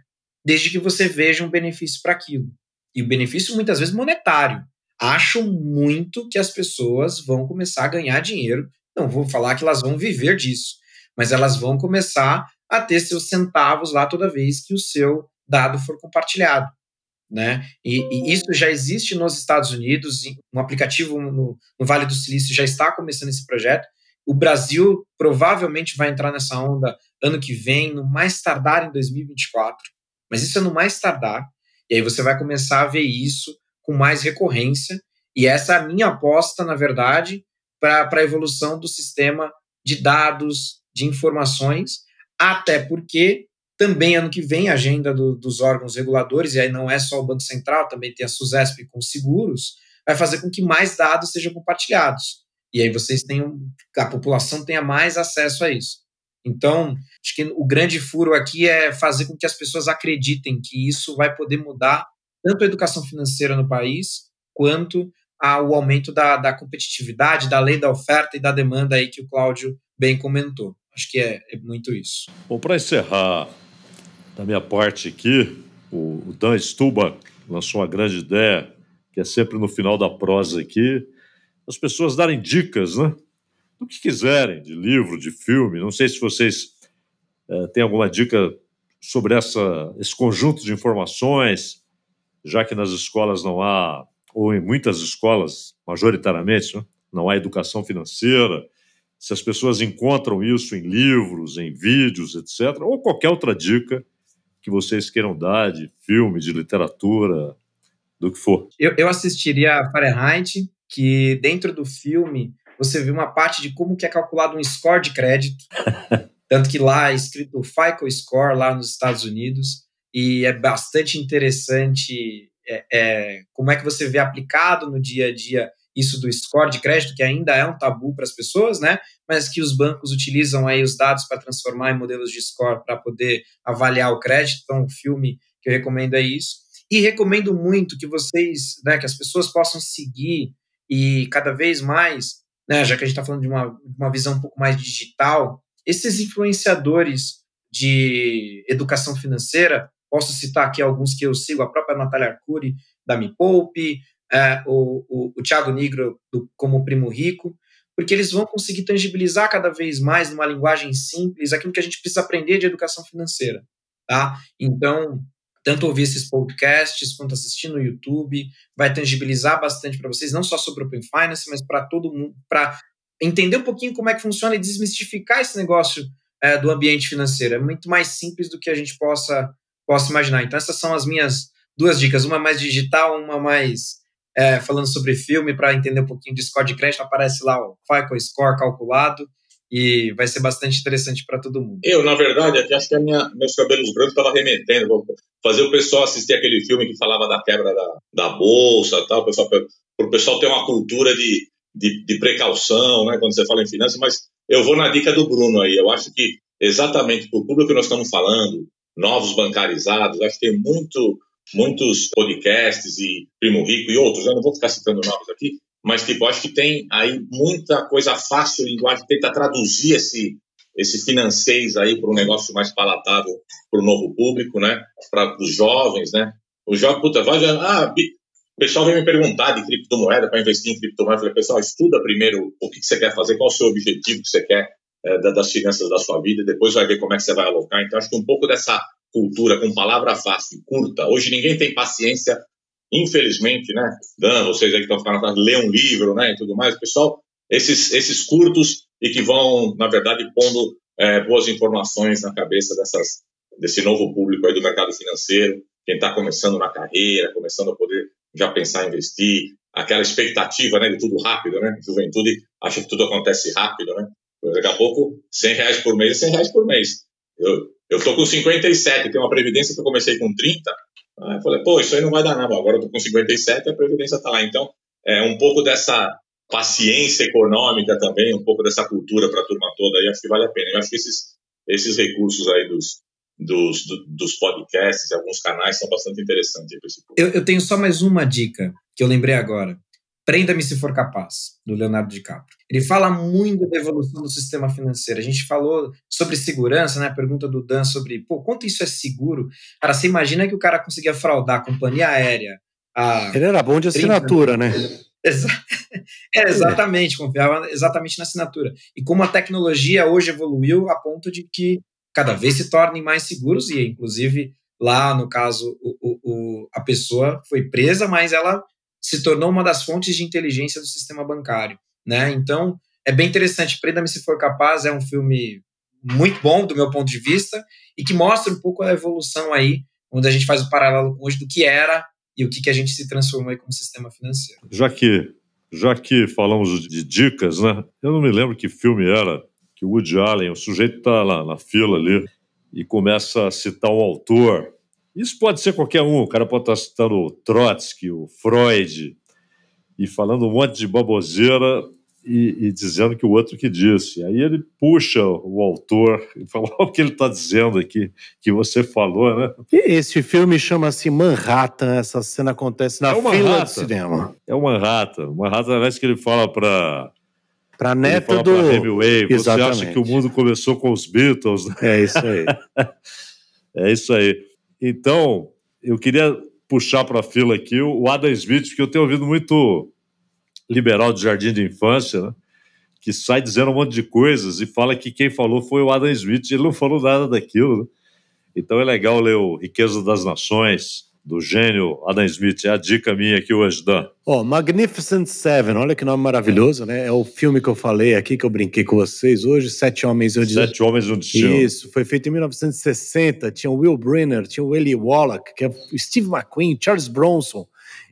desde que você veja um benefício para aquilo. E o benefício muitas vezes monetário. Acho muito que as pessoas vão começar a ganhar dinheiro. Não vou falar que elas vão viver disso, mas elas vão começar a ter seus centavos lá toda vez que o seu dado for compartilhado né? E, e, isso já existe nos Estados Unidos, um aplicativo no, no, Vale do Silício já está começando esse projeto. O Brasil provavelmente vai entrar nessa onda ano que vem, no mais tardar em 2024, mas isso é no mais tardar. E aí você vai começar a ver isso com mais recorrência. E essa é a minha aposta, na verdade, para a evolução do sistema de dados, de informações, até porque também ano que vem, a agenda do, dos órgãos reguladores, e aí não é só o Banco Central, também tem a SUSESP com seguros, vai fazer com que mais dados sejam compartilhados. E aí vocês tenham, a população tenha mais acesso a isso. Então, acho que o grande furo aqui é fazer com que as pessoas acreditem que isso vai poder mudar tanto a educação financeira no país, quanto ao aumento da, da competitividade, da lei da oferta e da demanda aí que o Cláudio bem comentou. Acho que é, é muito isso. Bom, para encerrar da minha parte aqui, o, Dan Stuba lançou uma grande ideia, que é sempre no final da prosa aqui, as pessoas darem dicas, né? Do que quiserem, de livro, de filme. Não sei se vocês é, têm alguma dica sobre essa, esse conjunto de informações, já que nas escolas não há, ou em muitas escolas, majoritariamente, né? não há educação financeira, se as pessoas encontram isso em livros, em vídeos, etc., ou qualquer outra dica que vocês queiram dar de filme, de literatura, do que for. Eu, eu assistiria a Fahrenheit, que dentro do filme você vê uma parte de como que é calculado um score de crédito. Tanto que lá é escrito FICO Score, lá nos Estados Unidos, e é bastante interessante é, é, como é que você vê aplicado no dia a dia isso do score de crédito, que ainda é um tabu para as pessoas, né? Mas que os bancos utilizam aí os dados para transformar em modelos de score para poder avaliar o crédito. Então, o filme que eu recomendo é isso. E recomendo muito que vocês, né, que as pessoas possam seguir e cada vez mais, né, já que a gente está falando de uma, uma visão um pouco mais digital, esses influenciadores de educação financeira, posso citar aqui alguns que eu sigo, a própria Natália Arcuri, da Me Poupe, é, o, o, o Thiago Negro do, como Primo Rico, porque eles vão conseguir tangibilizar cada vez mais, numa linguagem simples, aquilo que a gente precisa aprender de educação financeira. Tá? Então, tanto ouvir esses podcasts quanto assistir no YouTube, vai tangibilizar bastante para vocês, não só sobre Open Finance, mas para todo mundo, para entender um pouquinho como é que funciona e desmistificar esse negócio é, do ambiente financeiro. É muito mais simples do que a gente possa, possa imaginar. Então, essas são as minhas duas dicas, uma mais digital, uma mais é, falando sobre filme para entender um pouquinho de score de crédito, aparece lá o FICO Score calculado e vai ser bastante interessante para todo mundo. Eu, na verdade, aqui acho que minha, meus cabelos brancos estavam remetendo, vou fazer o pessoal assistir aquele filme que falava da quebra da, da bolsa tal, para o pessoal ter uma cultura de, de, de, precaução, né, quando você fala em finanças, mas eu vou na dica do Bruno aí, eu acho que exatamente para o público que nós estamos falando, novos bancarizados, acho que tem muito muitos podcasts e Primo Rico e outros, eu não vou ficar citando nomes aqui, mas tipo, acho que tem aí muita coisa fácil, linguagem, tenta traduzir esse, esse financeiro aí para um negócio mais palatável para o novo público, né? Para os jovens, né? O jovem, puta, vai ah, o pessoal vem me perguntar de criptomoeda para investir em criptomoeda. Eu falei, pessoal, estuda primeiro o que você quer fazer, qual o seu objetivo que você quer é, das finanças da sua vida, depois vai ver como é que você vai alocar. Então, acho que um pouco dessa cultura com palavra fácil, curta. Hoje ninguém tem paciência, infelizmente, né? Dan, vocês aí que estão atrás, ler um livro, né, e tudo mais. Pessoal, esses, esses curtos e que vão, na verdade, pondo é, boas informações na cabeça dessas, desse novo público aí do mercado financeiro, quem está começando na carreira, começando a poder já pensar em investir, aquela expectativa né, de tudo rápido, né? Juventude acha que tudo acontece rápido, né? Daqui a pouco, 100 reais por mês é 100 reais por mês. Eu, eu tô com 57, tem uma previdência que eu comecei com 30. Aí eu falei, pô, isso aí não vai dar nada. Agora eu tô com 57 e a previdência tá lá. Então, é um pouco dessa paciência econômica também, um pouco dessa cultura para a turma toda aí, acho que vale a pena. Eu acho que esses, esses recursos aí dos, dos, dos podcasts, alguns canais são bastante interessantes. Eu, eu tenho só mais uma dica que eu lembrei agora. Prenda-me se for capaz, do Leonardo DiCaprio. Ele fala muito da evolução do sistema financeiro. A gente falou sobre segurança, né? A pergunta do Dan sobre, pô, quanto isso é seguro? Cara, você imagina que o cara conseguia fraudar a companhia aérea. A Ele era bom de assinatura, né? Exa é, exatamente, confiava exatamente na assinatura. E como a tecnologia hoje evoluiu a ponto de que cada vez se tornem mais seguros, e inclusive lá no caso o, o, o, a pessoa foi presa, mas ela se tornou uma das fontes de inteligência do sistema bancário, né? Então é bem interessante. Prenda-me se for capaz é um filme muito bom do meu ponto de vista e que mostra um pouco a evolução aí, onde a gente faz o paralelo hoje do que era e o que, que a gente se transformou aí como sistema financeiro. Já que, já que falamos de dicas, né? Eu não me lembro que filme era que o Woody Allen, o sujeito está lá na fila ali e começa a citar um autor. Isso pode ser qualquer um, o cara pode estar citando o Trotsky, o Freud, e falando um monte de baboseira e, e, dizendo que o outro que disse. Aí ele puxa o autor e fala o que ele está dizendo aqui, que você falou, né? Esse filme chama-se Manhattan, essa cena acontece na é fila do cinema. É o Manhattan. Manhattan, aliás, que ele fala para para neto do Hemingway, você acha que o mundo começou com os Beatles? É isso aí. é isso aí. Então, eu queria puxar para a fila aqui o Adam Smith, porque eu tenho ouvido muito liberal de jardim de infância, né? que sai dizendo um monte de coisas e fala que quem falou foi o Adam Smith, ele não falou nada daquilo. Né? Então é legal ler o Riqueza das Nações, do gênio Adam Smith. É a dica minha aqui hoje, Dan. Ó, oh, Magnificent Seven, olha que nome maravilhoso, né? É o filme que eu falei aqui, que eu brinquei com vocês hoje, Sete Homens e um Destino. Sete Homens e um Destino. Isso, foi feito em 1960, tinha o Will Brenner, tinha o Eli Wallach, que é o Steve McQueen, Charles Bronson,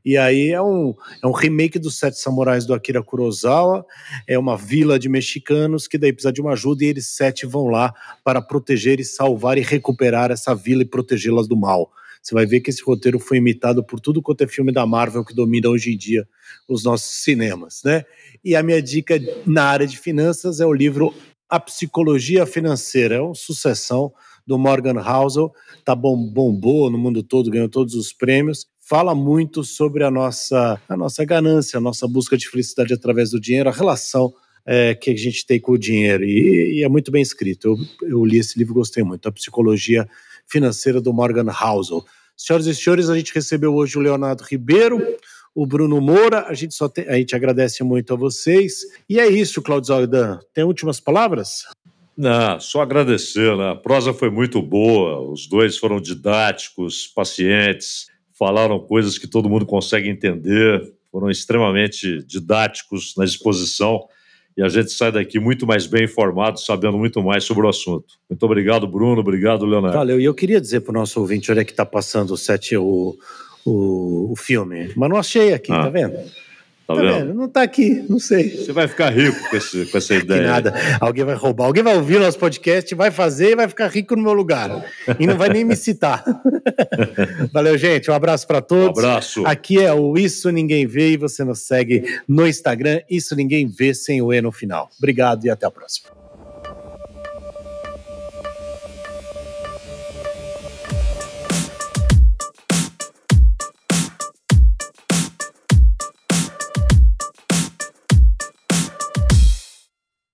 e aí é um, é um remake dos Sete Samurais do Akira Kurosawa, é uma vila de mexicanos que daí precisa de uma ajuda e eles sete vão lá para proteger e salvar e recuperar essa vila e protegê-las do mal. Você vai ver que esse roteiro foi imitado por tudo quanto é filme da Marvel que domina hoje em dia os nossos cinemas, né? E a minha dica na área de finanças é o livro A Psicologia Financeira, é uma sucessão do Morgan Housel, tá bom, bombou no mundo todo, ganhou todos os prêmios. Fala muito sobre a nossa, a nossa ganância, a nossa busca de felicidade através do dinheiro, a relação é, que a gente tem com o dinheiro. E, e é muito bem escrito. Eu, eu, li esse livro gostei muito. A Psicologia financeira do Morgan Housel. Senhoras e senhores, a gente recebeu hoje o Leonardo Ribeiro, o Bruno Moura, a gente só tem, a gente agradece muito a vocês. E é isso, Claudio Zaldan. Tem últimas palavras? Não, só agradecer, né? A prosa foi muito boa, os dois foram didáticos, pacientes, falaram coisas que todo mundo consegue entender, foram extremamente didáticos na exposição e a gente sai daqui muito mais bem informado, sabendo muito mais sobre o assunto. Muito obrigado, Bruno. Obrigado, Leonardo. Valeu. E eu queria dizer para o nosso ouvinte, olha que está passando o, set, o, o, o, filme, mas não achei aqui, ah. tá vendo? Tá, tá vendo? Não tá aqui, não sei. Você vai ficar rico com, esse, com essa ideia. Que nada. Alguém vai roubar, alguém vai ouvir nosso podcast, vai fazer e vai ficar rico no meu lugar. E não vai nem me citar. Valeu, gente. Um abraço para todos. Um abraço. Aqui é o Isso Ninguém Vê e você nos segue no Instagram. Isso Ninguém Vê sem o E no final. Obrigado e até a próxima.